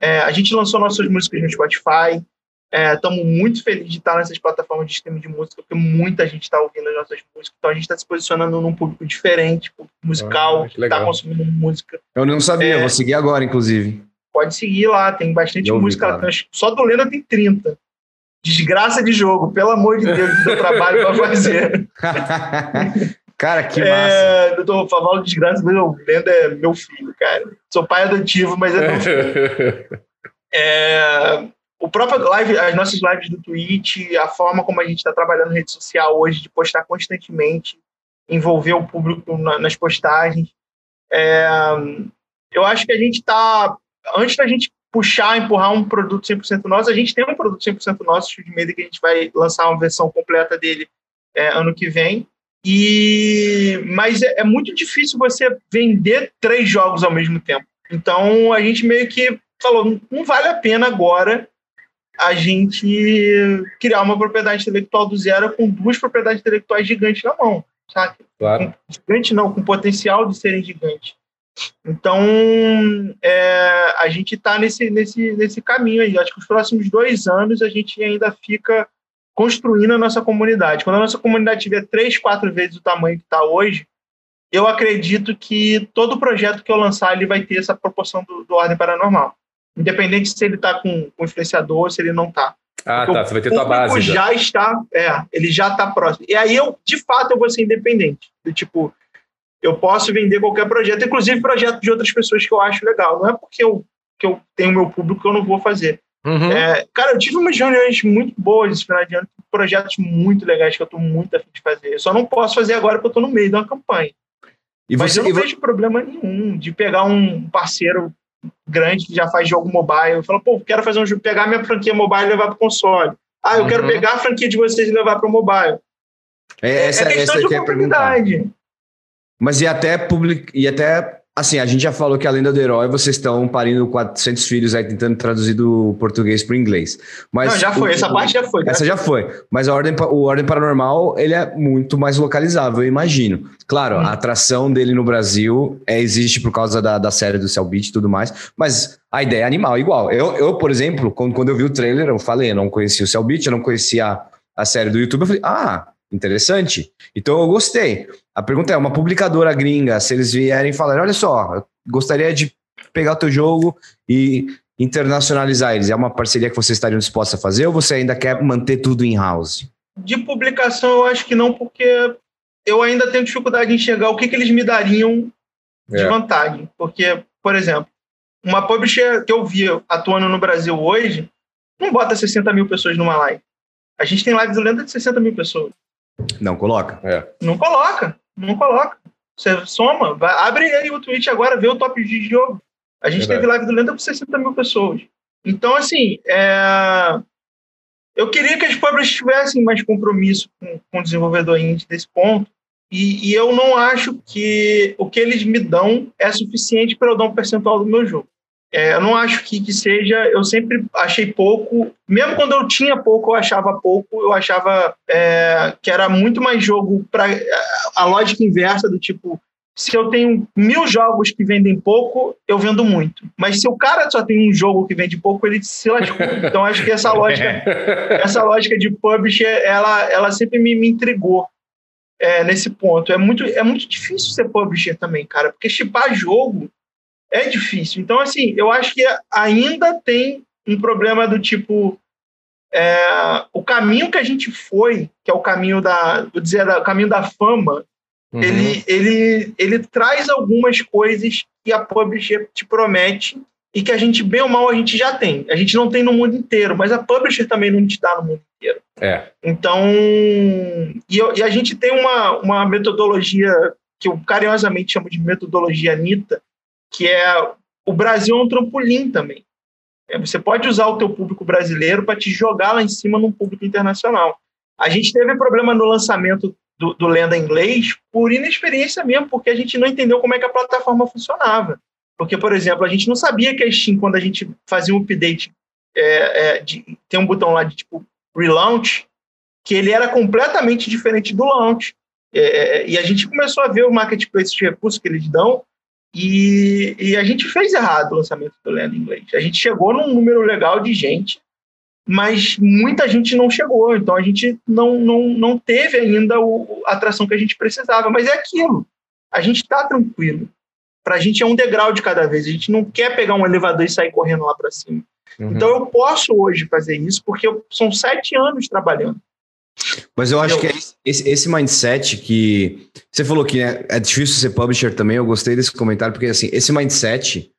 É, a gente lançou nossas músicas no Spotify, estamos é, muito felizes de estar nessas plataformas de streaming de música, porque muita gente está ouvindo as nossas músicas, então a gente está se posicionando num público diferente, público musical, ah, que está consumindo música. Eu não sabia, é, vou seguir agora, inclusive. Pode seguir lá, tem bastante ouvi, música. Claro. Só do Lena tem 30. Desgraça de jogo, pelo amor de Deus, do trabalho para fazer. Cara, que massa. É, doutor Favalo Desgraça, meu, Lenda é meu filho, cara. Sou pai adotivo, mas é meu filho. é, o próprio live, as nossas lives do Twitch, a forma como a gente está trabalhando rede social hoje, de postar constantemente, envolver o público na, nas postagens. É, eu acho que a gente está, antes da gente puxar, empurrar um produto 100% nosso. A gente tem um produto 100% nosso, de Media, que a gente vai lançar uma versão completa dele é, ano que vem. E mas é, é, muito difícil você vender três jogos ao mesmo tempo. Então a gente meio que falou, não vale a pena agora a gente criar uma propriedade intelectual do zero com duas propriedades intelectuais gigantes na mão, sabe? Claro. Gigante não, com potencial de serem gigantes. Então, é, a gente está nesse, nesse, nesse caminho aí. Acho que os próximos dois anos a gente ainda fica construindo a nossa comunidade. Quando a nossa comunidade tiver três, quatro vezes o tamanho que está hoje, eu acredito que todo projeto que eu lançar ele vai ter essa proporção do, do Ordem Paranormal. Independente se ele está com, com influenciador ou se ele não está. Ah, Porque tá. Você vai ter tua base. já já está, é, ele já está próximo. E aí eu, de fato, eu vou ser independente. tipo, eu posso vender qualquer projeto, inclusive projeto de outras pessoas que eu acho legal. Não é porque eu, que eu tenho meu público que eu não vou fazer. Uhum. É, cara, eu tive umas reuniões muito boas esse final de ano, projetos muito legais que eu estou muito afim de fazer. Eu só não posso fazer agora porque eu estou no meio de uma campanha. E Mas você, eu não vejo problema nenhum de pegar um parceiro grande que já faz jogo mobile falar, pô, quero fazer um jogo, pegar minha franquia mobile e levar para o console. Ah, eu uhum. quero pegar a franquia de vocês e levar para o mobile. É, essa, é questão essa de oportunidade. Mas e até public... e até assim, a gente já falou que além do herói, vocês estão parindo 400 filhos aí tentando traduzir do português para o inglês. Mas Não, já foi, o, essa parte já foi. Essa já foi. Mas a ordem, o Ordem Paranormal, ele é muito mais localizável, eu imagino. Claro, hum. a atração dele no Brasil é, existe por causa da, da série do Cellbit e tudo mais, mas a ideia é animal, igual. Eu, eu por exemplo, quando, quando eu vi o trailer, eu falei, eu não conhecia o Cellbit, eu não conhecia a série do YouTube, eu falei, ah, interessante. Então eu gostei. A pergunta é: uma publicadora gringa, se eles vierem e falarem, olha só, eu gostaria de pegar o teu jogo e internacionalizar eles, é uma parceria que vocês estariam dispostos a fazer ou você ainda quer manter tudo in-house? De publicação, eu acho que não, porque eu ainda tenho dificuldade em enxergar o que, que eles me dariam de é. vantagem. Porque, por exemplo, uma publisher que eu vi atuando no Brasil hoje não bota 60 mil pessoas numa live. A gente tem lives lenda de 60 mil pessoas. Não coloca? É. Não coloca. Não coloca. Você soma, vai, abre aí o Twitch agora, vê o top de jogo. A gente Verdade. teve live do Lenda com 60 mil pessoas. Então, assim, é... eu queria que as publishers tivessem mais compromisso com, com o desenvolvedor indie nesse ponto. E, e, eu não acho que o que eles me dão é suficiente para eu dar um percentual do meu jogo. É, eu não acho que, que seja. Eu sempre achei pouco. Mesmo quando eu tinha pouco, eu achava pouco. Eu achava é, que era muito mais jogo para a lógica inversa do tipo. Se eu tenho mil jogos que vendem pouco, eu vendo muito. Mas se o cara só tem um jogo que vende pouco, ele se lascou. Então acho que essa lógica, essa lógica de publisher, ela, ela sempre me, me intrigou é, nesse ponto. É muito, é muito difícil ser publisher também, cara, porque chipar jogo é difícil. Então, assim, eu acho que ainda tem um problema do tipo. É, o caminho que a gente foi, que é o caminho da, vou dizer, o caminho da fama, uhum. ele, ele, ele traz algumas coisas que a publisher te promete e que a gente, bem ou mal, a gente já tem. A gente não tem no mundo inteiro, mas a publisher também não te dá no mundo inteiro. É. Então, e, e a gente tem uma, uma metodologia que eu carinhosamente chamo de metodologia Anitta, que é o Brasil é um trampolim também. É, você pode usar o teu público brasileiro para te jogar lá em cima num público internacional. A gente teve problema no lançamento do, do Lenda inglês por inexperiência mesmo, porque a gente não entendeu como é que a plataforma funcionava. Porque, por exemplo, a gente não sabia que a Steam, quando a gente fazia um update, é, é, de, tem um botão lá de tipo relaunch, que ele era completamente diferente do launch. É, é e a gente começou a ver o marketplace de recursos que eles dão e, e, a gente fez errado o lançamento do Lendo Inglês. A gente chegou num número legal de gente, mas muita gente não chegou. Então a gente não, não, não teve ainda o, a atração que a gente precisava. Mas é aquilo. A gente está tranquilo. Para a gente é um degrau de cada vez. A gente não quer pegar um elevador e sair correndo lá para cima. Uhum. Então eu posso hoje fazer isso porque eu, são sete anos trabalhando. Mas eu acho eu... que é esse, esse, mindset que você falou que né, é difícil ser publisher também. Eu gostei desse comentário, porque assim, esse mindset,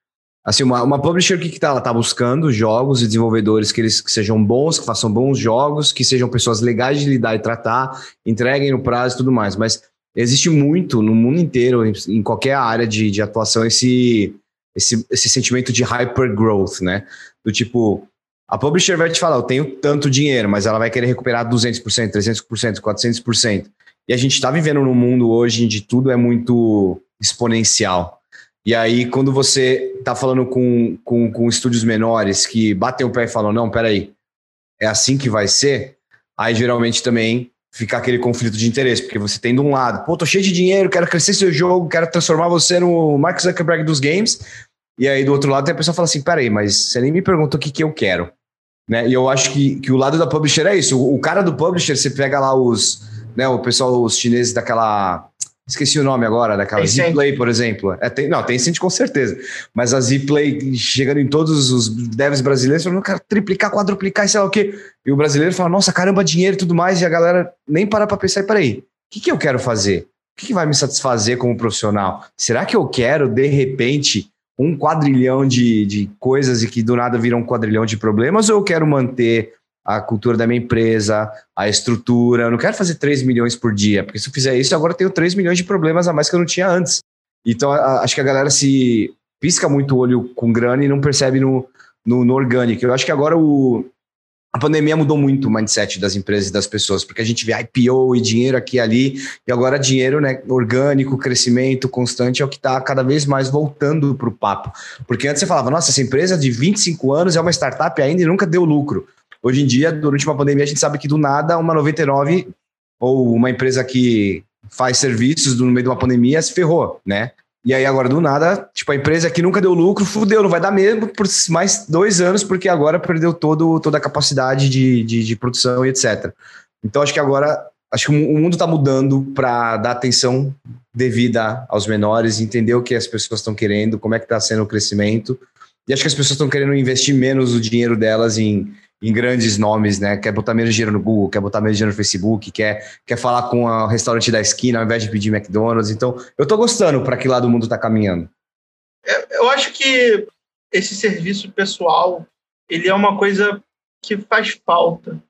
assim, uma, uma publisher que, que tá, ela tá buscando jogos e desenvolvedores que eles que sejam bons, que façam bons jogos, que sejam pessoas legais de lidar e tratar, entreguem no prazo e tudo mais. Mas existe muito no mundo inteiro, em, em qualquer área de, de atuação, esse esse, esse sentimento de hyper growth, né? Do tipo, a publisher vai te falar, eu tenho tanto dinheiro, mas ela vai querer recuperar 200%, 300%, 400%. E a gente está vivendo num mundo hoje onde tudo é muito exponencial. E aí, quando você está falando com, com, com estúdios menores que batem o pé e falam, não, peraí, é assim que vai ser, aí geralmente também fica aquele conflito de interesse, porque você tem de um lado, pô, tô cheio de dinheiro, quero crescer seu jogo, quero transformar você no Mark Zuckerberg dos games, e aí do outro lado tem a pessoa que fala assim, peraí, mas você nem me perguntou o que, que eu quero. Né? E eu acho que, que o lado da publisher é isso. O, o cara do publisher, você pega lá os, né, o pessoal, os chineses daquela Esqueci o nome agora, daquela Zplay, por exemplo. É, tem, não, tem Cint com certeza. Mas a Zplay chegando em todos os devs brasileiros, falando, cara, triplicar, quadruplicar, sei lá o quê. E o brasileiro fala, nossa, caramba, dinheiro e tudo mais. E a galera nem para pra pensar, e peraí, o que, que eu quero fazer? O que, que vai me satisfazer como profissional? Será que eu quero, de repente, um quadrilhão de, de coisas e que do nada viram um quadrilhão de problemas? Ou eu quero manter a cultura da minha empresa, a estrutura. Eu não quero fazer 3 milhões por dia, porque se eu fizer isso, agora eu tenho 3 milhões de problemas a mais que eu não tinha antes. Então, a, acho que a galera se pisca muito o olho com grana e não percebe no, no, no orgânico. Eu acho que agora o, a pandemia mudou muito o mindset das empresas e das pessoas, porque a gente vê IPO e dinheiro aqui e ali, e agora dinheiro né, orgânico, crescimento constante é o que está cada vez mais voltando para o papo. Porque antes você falava, nossa, essa empresa de 25 anos é uma startup ainda e nunca deu lucro. Hoje em dia, durante uma pandemia, a gente sabe que do nada uma 99 ou uma empresa que faz serviços no meio de uma pandemia se ferrou, né? E aí agora do nada, tipo, a empresa que nunca deu lucro, fudeu, não vai dar mesmo por mais dois anos, porque agora perdeu todo, toda a capacidade de, de, de produção e etc. Então acho que agora, acho que o mundo está mudando para dar atenção devida aos menores, entender o que as pessoas estão querendo, como é que está sendo o crescimento. E acho que as pessoas estão querendo investir menos o dinheiro delas em em grandes nomes, né? Quer botar menos dinheiro no Google, quer botar menos dinheiro no Facebook, quer, quer falar com o restaurante da esquina ao invés de pedir McDonald's. Então, eu tô gostando para que lado o mundo está caminhando. Eu acho que esse serviço pessoal, ele é uma coisa que faz falta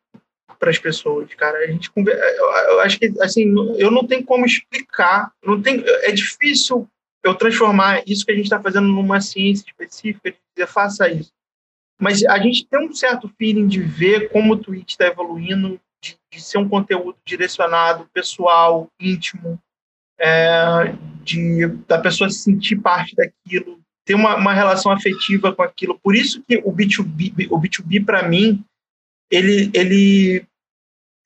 para as pessoas, cara. A gente eu acho que assim, eu não tenho como explicar, não tem, é difícil eu transformar isso que a gente está fazendo numa ciência específica, dizer faça isso. Mas a gente tem um certo feeling de ver como o Twitch está evoluindo, de, de, ser um conteúdo direcionado, pessoal, íntimo, é, de da pessoa se sentir parte daquilo, ter uma, uma relação afetiva com aquilo. Por isso que o B2B, o B2B para mim, ele, ele,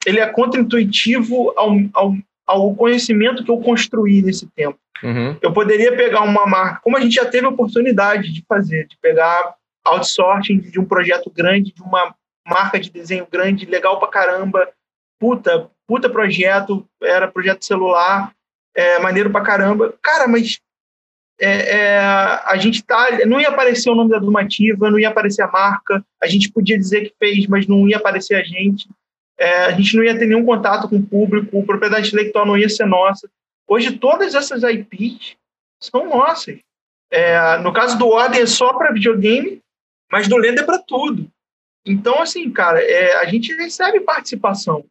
ele é contraintuitivo ao, ao, ao conhecimento que eu construí nesse tempo. Uhum. Eu poderia pegar uma marca, como a gente já teve a oportunidade de fazer, de pegar outsourcing de um projeto grande, de uma marca de desenho grande, legal pra caramba, puta, puta projeto, era projeto celular, é, maneiro pra caramba. Cara, mas é, é, a gente tá. Não ia aparecer o nome da Dumativa, não ia aparecer a marca, a gente podia dizer que fez, mas não ia aparecer a gente. É, a gente não ia ter nenhum contato com o público, a propriedade intelectual não ia ser nossa. Hoje, todas essas IPs são nossas. É, no caso do Ordem, é só para videogame, mas do Lendo é para tudo. Então, assim, cara, é, a gente recebe participação.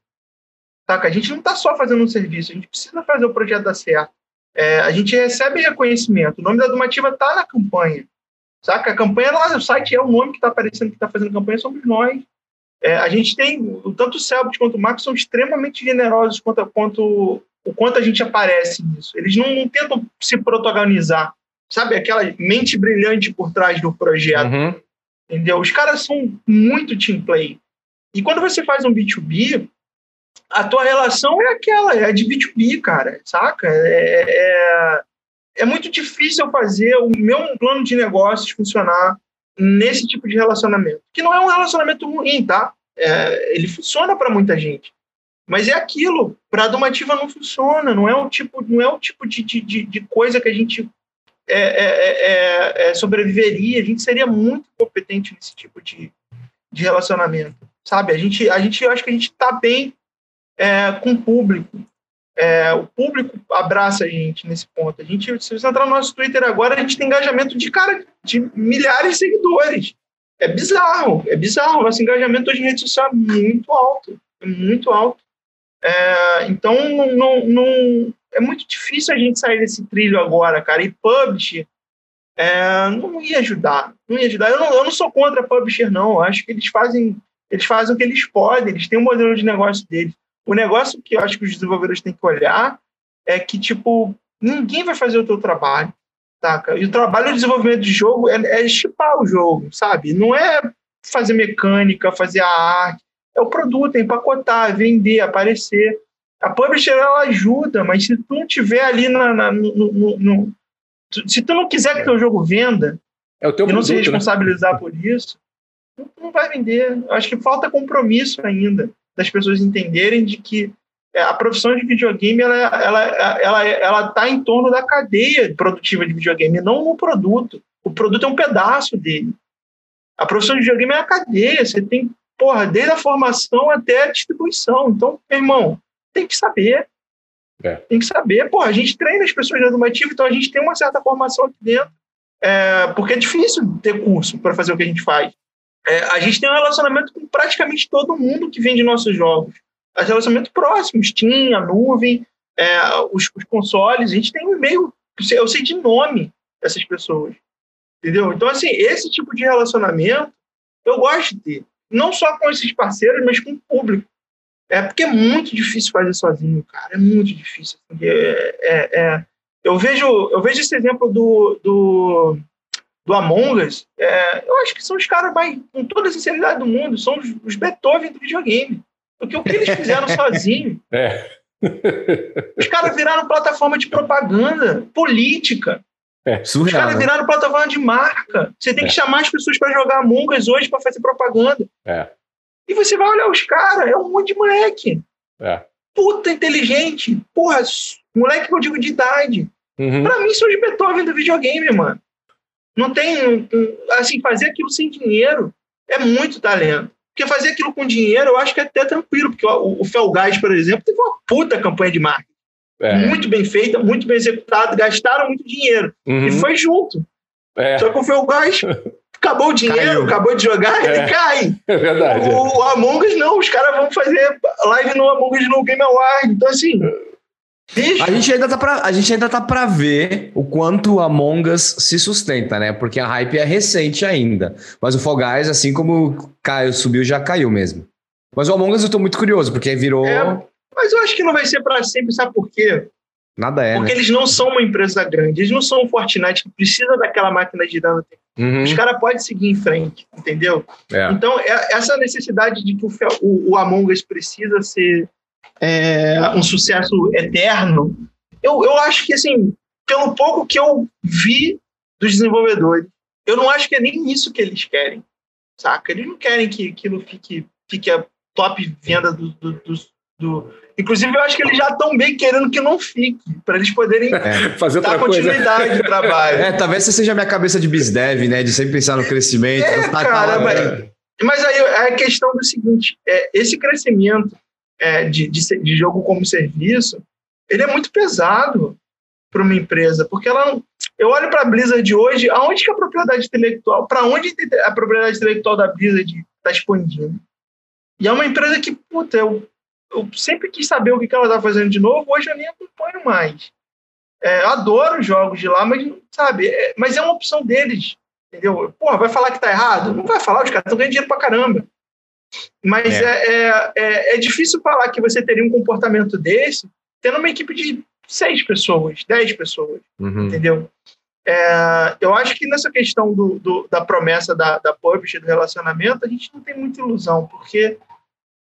Saca? A gente não está só fazendo um serviço, a gente precisa fazer o projeto dar certo. É, a gente recebe reconhecimento. O nome da Dumativa está na campanha. Saca? A campanha lá no site é o nome que está aparecendo, que está fazendo campanha, somos nós. É, a gente tem, tanto o Selbit quanto o Marcos são extremamente generosos quanto, quanto o quanto a gente aparece nisso. Eles não, não tentam se protagonizar. Sabe? Aquela mente brilhante por trás do projeto. Uhum. Entendeu? Os caras são muito team play. E quando você faz um B2B, a tua relação é aquela, é de B2B, cara, saca? É, é, é muito difícil fazer o meu plano de negócios funcionar nesse tipo de relacionamento. Que não é um relacionamento ruim, tá? É, ele funciona para muita gente. Mas é aquilo, para a Domativa não funciona, não é o tipo, não é o tipo de, de, de coisa que a gente é é, é, é, é, sobreviveria, a gente seria muito competente nesse tipo de, de relacionamento, sabe? A gente, a gente, eu acho que a gente está bem com o público. o público abraça a gente nesse ponto. A gente, se você entrar no nosso Twitter agora, a gente tem engajamento de cara de milhares de seguidores. É bizarro, é bizarro. Nosso engajamento hoje em rede social é muito alto, é muito alto. É, então, não, não, é muito difícil a gente sair desse trilho agora, cara. E publish é, não ia ajudar. Não ia ajudar. Eu não, eu não sou contra publisher, não. Eu acho que eles fazem, eles fazem o que eles podem, eles têm um modelo de negócio deles. O negócio que eu acho que os desenvolvedores têm que olhar é que, tipo, ninguém vai fazer o teu trabalho, saca? E o trabalho de desenvolvimento de jogo é, é o jogo, sabe? Não é fazer mecânica, fazer a arte. É o produto, é empacotar, vender, aparecer. A publisher, ela ajuda, mas se tu não tiver ali na, na no, no, no, se tu não quiser que teu jogo venda é o teu e não produto, se né? responsabilizar né? por isso, não vai vender. Acho que falta compromisso ainda das pessoas entenderem de que é, a profissão de videogame ela ela ela ela está em torno da cadeia produtiva de videogame, não no produto. O produto é um pedaço dele. A profissão de videogame é a cadeia. Você tem, porra, desde a formação até a distribuição. Então, meu irmão, tem que saber. É. Tem que saber. Porra, a gente treina as pessoas no educativo, então a gente tem uma certa formação aqui dentro. É, porque é difícil ter curso para fazer o que a gente faz. É, a gente tem um relacionamento com praticamente todo mundo que vende nossos jogos. É um relacionamento próximo, Steam, a nuvem, é, os, os, consoles. A gente tem um e-mail, eu sei de nome dessas pessoas. Entendeu? Então, assim, esse tipo de relacionamento eu gosto de ter. Não só com esses parceiros, mas com o público. É porque é muito difícil fazer sozinho, cara. É muito difícil. É, é, é, eu, vejo, eu vejo esse exemplo do, do do Among Us, é, eu acho que são os caras mais, com toda a sinceridade do mundo, são os, os Beethoven do videogame. Porque o que eles fizeram sozinho. É. Os caras viraram plataforma de propaganda política. É, surreal, os caras né? viraram plataforma de marca. Você tem é. que chamar as pessoas para jogar Among Us hoje para fazer propaganda. É. E você vai olhar os caras, é um monte de moleque. É. Puta inteligente. Porra, moleque que eu digo de idade. Uhum. Pra mim são os Beethoven do videogame, mano. Não tem. Assim, fazer aquilo sem dinheiro é muito talento. Porque fazer aquilo com dinheiro eu acho que é até tranquilo, porque o, o Felgás, por exemplo, teve uma puta campanha de marketing. É. Muito bem feita, muito bem executada, gastaram muito dinheiro. Uhum. E foi junto. É. Só que o Felgás acabou o dinheiro, Caiu. acabou de jogar, É. ele cai. É verdade. O, o Among Us não, os caras vão fazer live no Among Us no Game Award. Então, assim. A gente, ainda tá pra, a gente ainda tá pra ver o quanto o Among Us se sustenta, né? Porque a hype é recente ainda. Mas o Fall Guys, assim como caiu, subiu, já caiu mesmo. Mas o Among Us eu tô muito curioso, porque virou. É. mas eu acho que não vai ser para sempre, sabe por quê? Nada é, Porque né? eles não são uma empresa grande, eles não são um Fortnite que precisa daquela máquina girando. Uhum. Os caras podem seguir em frente, entendeu? É. Então, é- essa necessidade de que o, o, o Among Us precisa ser é, um sucesso eterno, eu, eu acho que, assim, pelo pouco que eu vi dos desenvolvedores, eu não acho que é nem isso que eles querem, saca? Eles não querem que aquilo fique, fique a top venda do, do, do- do- Inclusive, eu acho que eles já estão bem querendo que não fique, para eles poderem Fazer outra dar coisa. continuidade no trabalho. É, talvez essa seja a minha cabeça de BizDev, né? De sempre pensar no crescimento. É, tá- cara, tá- mas- Mas aí é a questão do seguinte: é, esse crescimento é, de, de, de jogo como serviço, ele é muito pesado para uma empresa, porque ela não- eu olho para a Blizzard hoje, aonde que a propriedade intelectual, para onde a propriedade intelectual da Blizzard está expandindo? E é uma empresa que, puta, eu, eu sempre quis saber o que que ela está fazendo de novo, hoje eu nem acompanho mais. É, adoro os jogos de lá, mas, sabe, é, mas é uma opção deles entendeu? Porra, vai falar que tá errado? Não vai falar, os caras estão ganhando dinheiro pra caramba. Mas É. é. É, é, é difícil falar que você teria um comportamento desse tendo uma equipe de seis pessoas, dez pessoas, Uhum. entendeu? É, eu acho que nessa questão do, do- da promessa da, da publisher, do relacionamento, a gente não tem muita ilusão, porque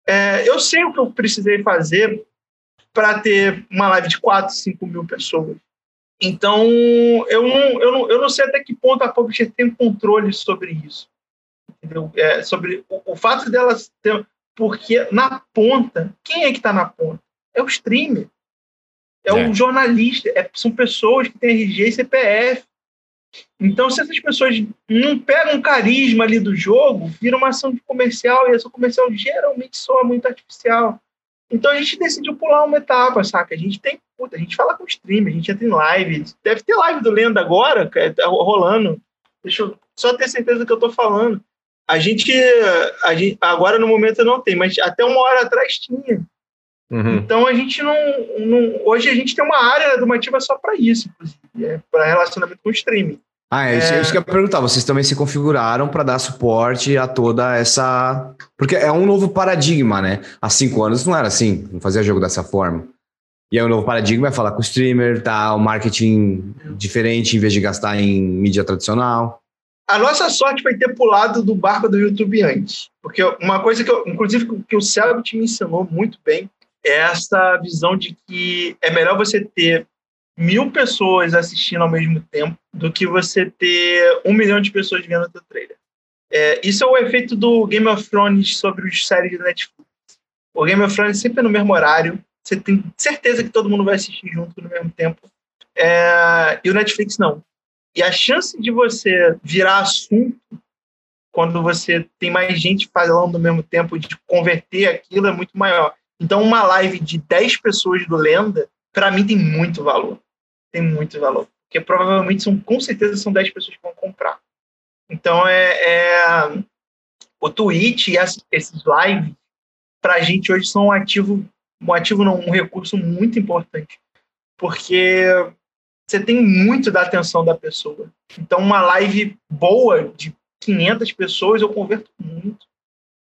é, eu sei o que eu precisei fazer para ter uma live de 4, 5 mil pessoas. Então, eu não, eu, não, eu não sei até que ponto a publisher tem controle sobre isso. Entendeu? É, sobre o, o fato delas ter. Porque na ponta, quem é que está na ponta? É o streamer. É, É. o jornalista. é- são pessoas que têm RG e CPF. Então, se essas pessoas não pegam carisma ali do jogo, vira uma ação de comercial, e essa comercial geralmente soa muito artificial. Então a gente decidiu pular uma etapa, saca? A gente tem, puta, a gente fala com streamer, a gente entra em live. Deve ter live do Lenda agora, que tá rolando. Deixa eu só ter certeza do que eu tô falando. A gente, a gente agora no momento não tem, mas até uma hora atrás tinha. Uhum. Então a gente não, não- hoje a gente tem uma área educativa só para isso, inclusive, é para relacionamento com streaming. Ah, é, é... isso que eu ia perguntar. Vocês também se configuraram para dar suporte a toda essa. Porque é um novo paradigma, né? Há cinco anos não era assim, não fazia jogo dessa forma. E é um novo paradigma, vai falar com o streamer, tá? O marketing diferente em vez de gastar em mídia tradicional. A nossa sorte foi ter pulado do barco do YouTube antes. Porque uma coisa que eu, inclusive, que o Selbit me ensinou muito bem é essa visão de que é melhor você ter mil pessoas assistindo ao mesmo tempo do que você ter um milhão de pessoas vendo o teu trailer. É, isso é o efeito do Game of Thrones sobre os séries da Netflix. O Game of Thrones sempre é no mesmo horário, você tem certeza que todo mundo vai assistir junto no mesmo tempo. É, e o Netflix não. E a chance de você virar assunto quando você tem mais gente falando ao mesmo tempo, de converter aquilo, é muito maior. Então, uma live de 10 pessoas do Lenda, para mim, tem muito valor. Tem muito valor. Porque provavelmente são, com certeza, são 10 pessoas que vão comprar. Então, é, é o Twitch e esses lives, para a gente hoje, são um ativo, um ativo não, um recurso muito importante. Porque você tem muito da atenção da pessoa. Então, uma live boa de 500 pessoas, eu converto muito.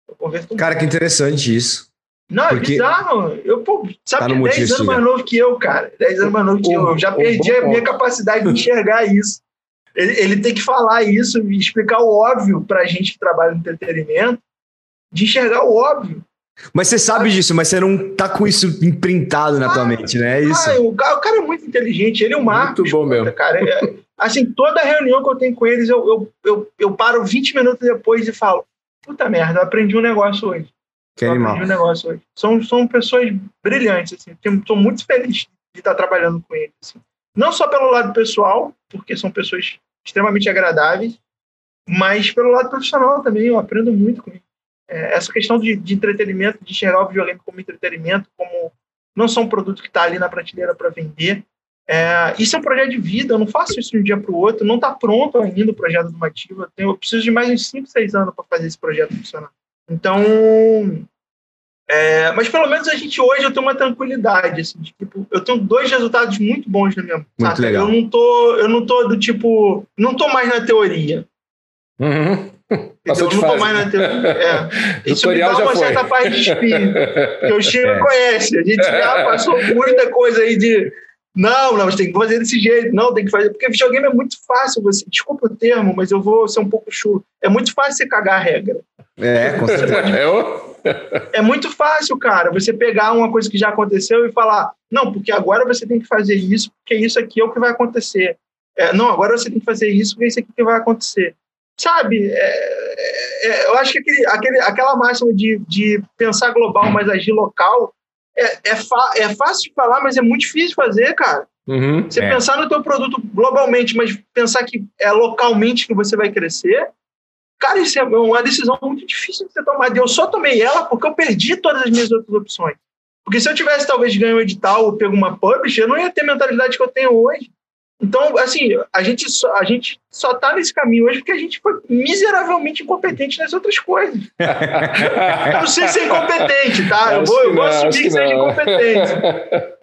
Eu converto Cara, muito. que interessante isso. Não, é Porque é bizarro. Eu, pô, sabe, tá 10 anos mais novo que eu, cara. 10 anos mais novo que eu. Eu já perdi a minha capacidade de enxergar isso. Ele, ele tem que falar isso e explicar o óbvio pra gente que trabalha no entretenimento, de enxergar o óbvio. Mas você sabe disso, mas você não tá com isso imprintado na ah, tua mente, né? É isso. Ah, o, cara, o, cara, é muito inteligente, ele é o Marcos. Muito bom mesmo. Cara, é, assim, toda reunião que eu tenho com eles, eu, eu, eu, eu, paro 20 minutos depois e falo: puta merda, eu aprendi um negócio hoje. Que animal. um negócio hoje. São, são pessoas brilhantes, assim. Estou muito feliz de estar trabalhando com eles. Assim. Não só pelo lado pessoal, porque são pessoas extremamente agradáveis, mas pelo lado profissional também. Eu aprendo muito com eles é, essa questão de, de, entretenimento, de enxergar o videogame como entretenimento, como não só um produto que está ali na prateleira para vender. É, isso é um projeto de vida, eu não faço isso de um dia para o outro, não está pronto ainda o projeto do Mativa, eu, eu preciso de mais uns 5, 6 anos para fazer esse projeto funcionar. Então, é, mas pelo menos a gente hoje eu tenho uma tranquilidade, assim, de, tipo, eu tenho dois resultados muito bons na minha Muito sabe? legal. Eu não tô, eu não tô do tipo, não tô mais na teoria. Uhum. Passou eu não tô mais na teoria. É. Isso me dá uma certa paz de espírito. Que o Chico é. conhece. A gente já passou muita coisa aí de. Não, não, você tem que fazer desse jeito. Não, tem que fazer. Porque videogame é muito fácil. Você, desculpa o termo, mas eu vou ser um pouco chulo. É muito fácil você cagar a regra. É, com certeza. É, é muito fácil, cara, você pegar uma coisa que já aconteceu e falar, não, porque agora você tem que fazer isso, porque isso aqui é o que vai acontecer. É, não, agora você tem que fazer isso, porque isso aqui que vai acontecer sabe, é, é, é, eu acho que aquele, aquele, aquela máxima de, de pensar global, mas agir local, é, é, é fácil de falar, mas é muito difícil de fazer, cara. Uhum, você é. pensar no teu produto globalmente, mas pensar que é localmente que você vai crescer, cara, isso é uma decisão muito difícil de você tomar. Eu só tomei ela porque eu perdi todas as minhas outras opções. Porque se eu tivesse talvez ganho um edital ou pego uma publish, eu não ia ter a mentalidade que eu tenho hoje. Então, assim, a gente só, a gente só tá nesse caminho hoje porque a gente foi miseravelmente incompetente nas outras coisas. eu não sei ser incompetente, tá? Eu vou, eu vou assumir que, que seja incompetência.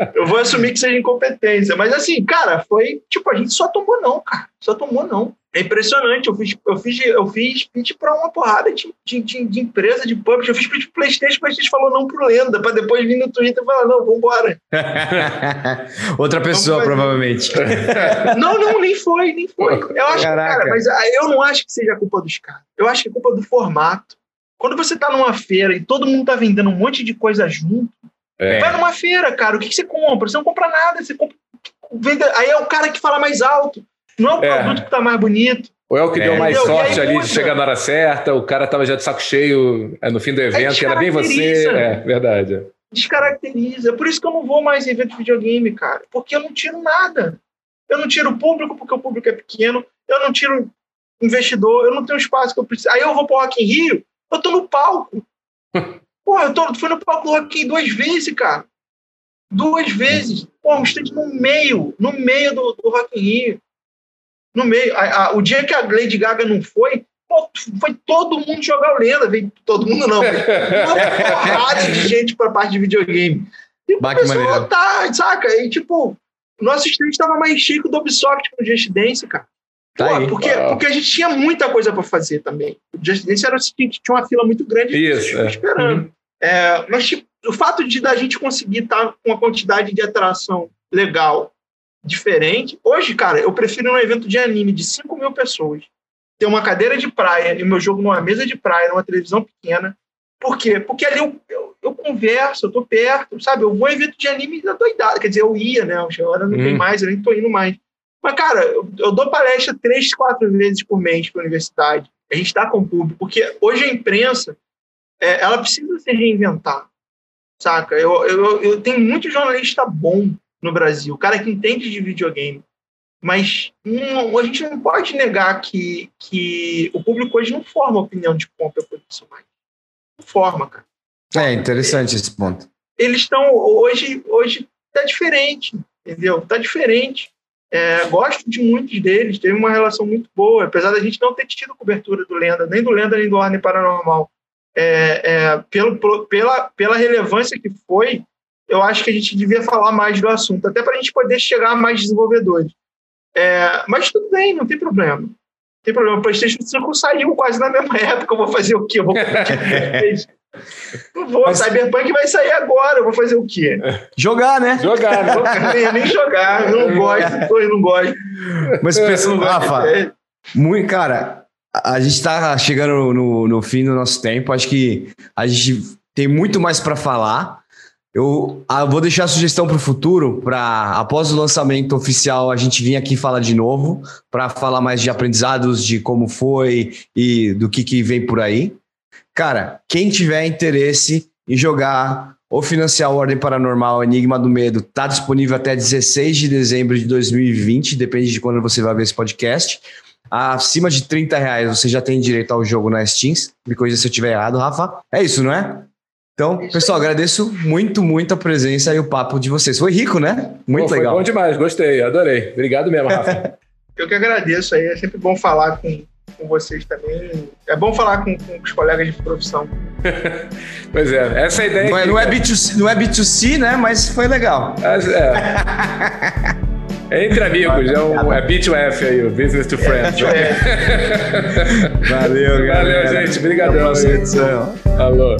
Eu vou assumir que seja incompetência. Mas, assim, cara, foi tipo, a gente só tomou não, cara. Só tomou não. É impressionante. Eu fiz, eu fiz, eu fiz pitch para uma porrada de, de, de, de, empresa, de publish. Eu fiz pitch pro PlayStation, o PlayStation falou não pro Lenda, para depois vir no Twitter e falar: não, vambora. Outra pessoa, provavelmente. não, não, nem foi, nem foi. Eu acho, Caraca. cara, mas ah, eu não acho que seja culpa dos caras. Eu acho que é culpa do formato. Quando você tá numa feira e todo mundo tá vendendo um monte de coisa junto, é. vai numa feira, cara, o que, que você compra? Você não compra nada, você compra. Vende... Aí é o cara que fala mais alto. Não é o produto é. que está mais bonito. Ou é o que deu mais Entendeu? sorte ali de chegar na hora certa, o cara estava já de saco cheio é, no fim do evento, era bem você. É, verdade. Descaracteriza. Por isso que eu não vou mais em evento de videogame, cara. Porque eu não tiro nada. Eu não tiro o público porque o público é pequeno. Eu não tiro investidor. Eu não tenho espaço que eu preciso. Aí eu vou para o Rock in Rio, eu tô no palco. Pô, eu tô, fui no palco do Rock in Rio duas vezes, cara. Duas vezes. Pô, um stand no meio, no meio do, do Rock in Rio no meio. A, a, o dia que a Lady Gaga não foi, pô, foi todo mundo jogar o Lenda. Veio todo mundo não, uma porrada de gente para parte de videogame. E começou a lotar, saca? E tipo, nosso stand estava mais chico do Ubisoft com o Just Dance, cara. Tá Pô, porque, porque a gente tinha muita coisa para fazer também. O Just Dance era o seguinte, tinha uma fila muito grande Isso, é. esperando. Uhum. É, mas tipo, o fato de da gente conseguir estar tá com uma quantidade de atração legal diferente. Hoje, cara, eu prefiro um evento de anime de 5 mil pessoas ter uma cadeira de praia e meu jogo numa mesa de praia, numa televisão pequena. Por quê? Porque ali eu, eu, eu converso, eu tô perto, sabe? Eu vou a evento de anime da doidada. Quer dizer, eu ia, né? Agora não hum. tem mais, eu nem tô indo mais. Mas, cara, eu, eu dou palestra três, quatro vezes por mês para universidade. A gente está com o público, porque hoje a imprensa é, ela precisa se reinventar, saca? Eu, eu, eu tenho muito jornalista bom no Brasil, cara que entende de videogame. Mas não, a gente não pode negar que, que o público hoje não forma opinião de compra por isso mais. Não forma, cara. É interessante esse ponto. Eles estão hoje hoje tá diferente, entendeu? Tá diferente. É, gosto de muitos deles, teve uma relação muito boa, apesar da gente não ter tido cobertura do Lenda, nem do Lenda nem do Ordem Paranormal. É, é, pelo, pela, pela relevância que foi, eu acho que a gente devia falar mais do assunto, até para a gente poder chegar a mais desenvolvedores. É, mas tudo bem, não tem problema. Não tem problema. O PlayStation 5 saiu quase na mesma época. Eu vou fazer o quê? Eu vou Não vou. Mas... Cyberpunk vai sair agora. Eu vou fazer o quê? Jogar, né? Jogar, né? nem, nem jogar. Eu não gosto. Eu não gosto. Mas pensando, Rafa, é. muito, cara, a gente está chegando no, no fim do nosso tempo. Acho que a gente tem muito mais para falar. Eu ah, vou deixar a sugestão para o futuro, para após o lançamento oficial a gente vir aqui falar de novo, para falar mais de aprendizados, de como foi e do que, que vem por aí. Cara, quem tiver interesse em jogar ou financiar o Ordem Paranormal Enigma do Medo, tá disponível até 16 de dezembro de 2020, depende de quando você vai ver esse podcast. Acima de 30 reais você já tem direito ao jogo na Steam. Me corrija se eu estiver errado, Rafa. É isso, não é? Então, pessoal, agradeço muito, muito a presença e o papo de vocês. Foi rico, né? Muito Pô, legal. Foi bom demais, gostei, adorei. Obrigado mesmo, Rafa. Eu que agradeço aí, é sempre bom falar com, com vocês também. É bom falar com, com os colegas de profissão. pois é, essa é a ideia. Não é, não é, B2C, não é B2C, né? Mas foi legal. É. É entre amigos, é, um, é B2F aí, o Business to Friends. Valeu, galera. Valeu, gente. Obrigadão. Alô.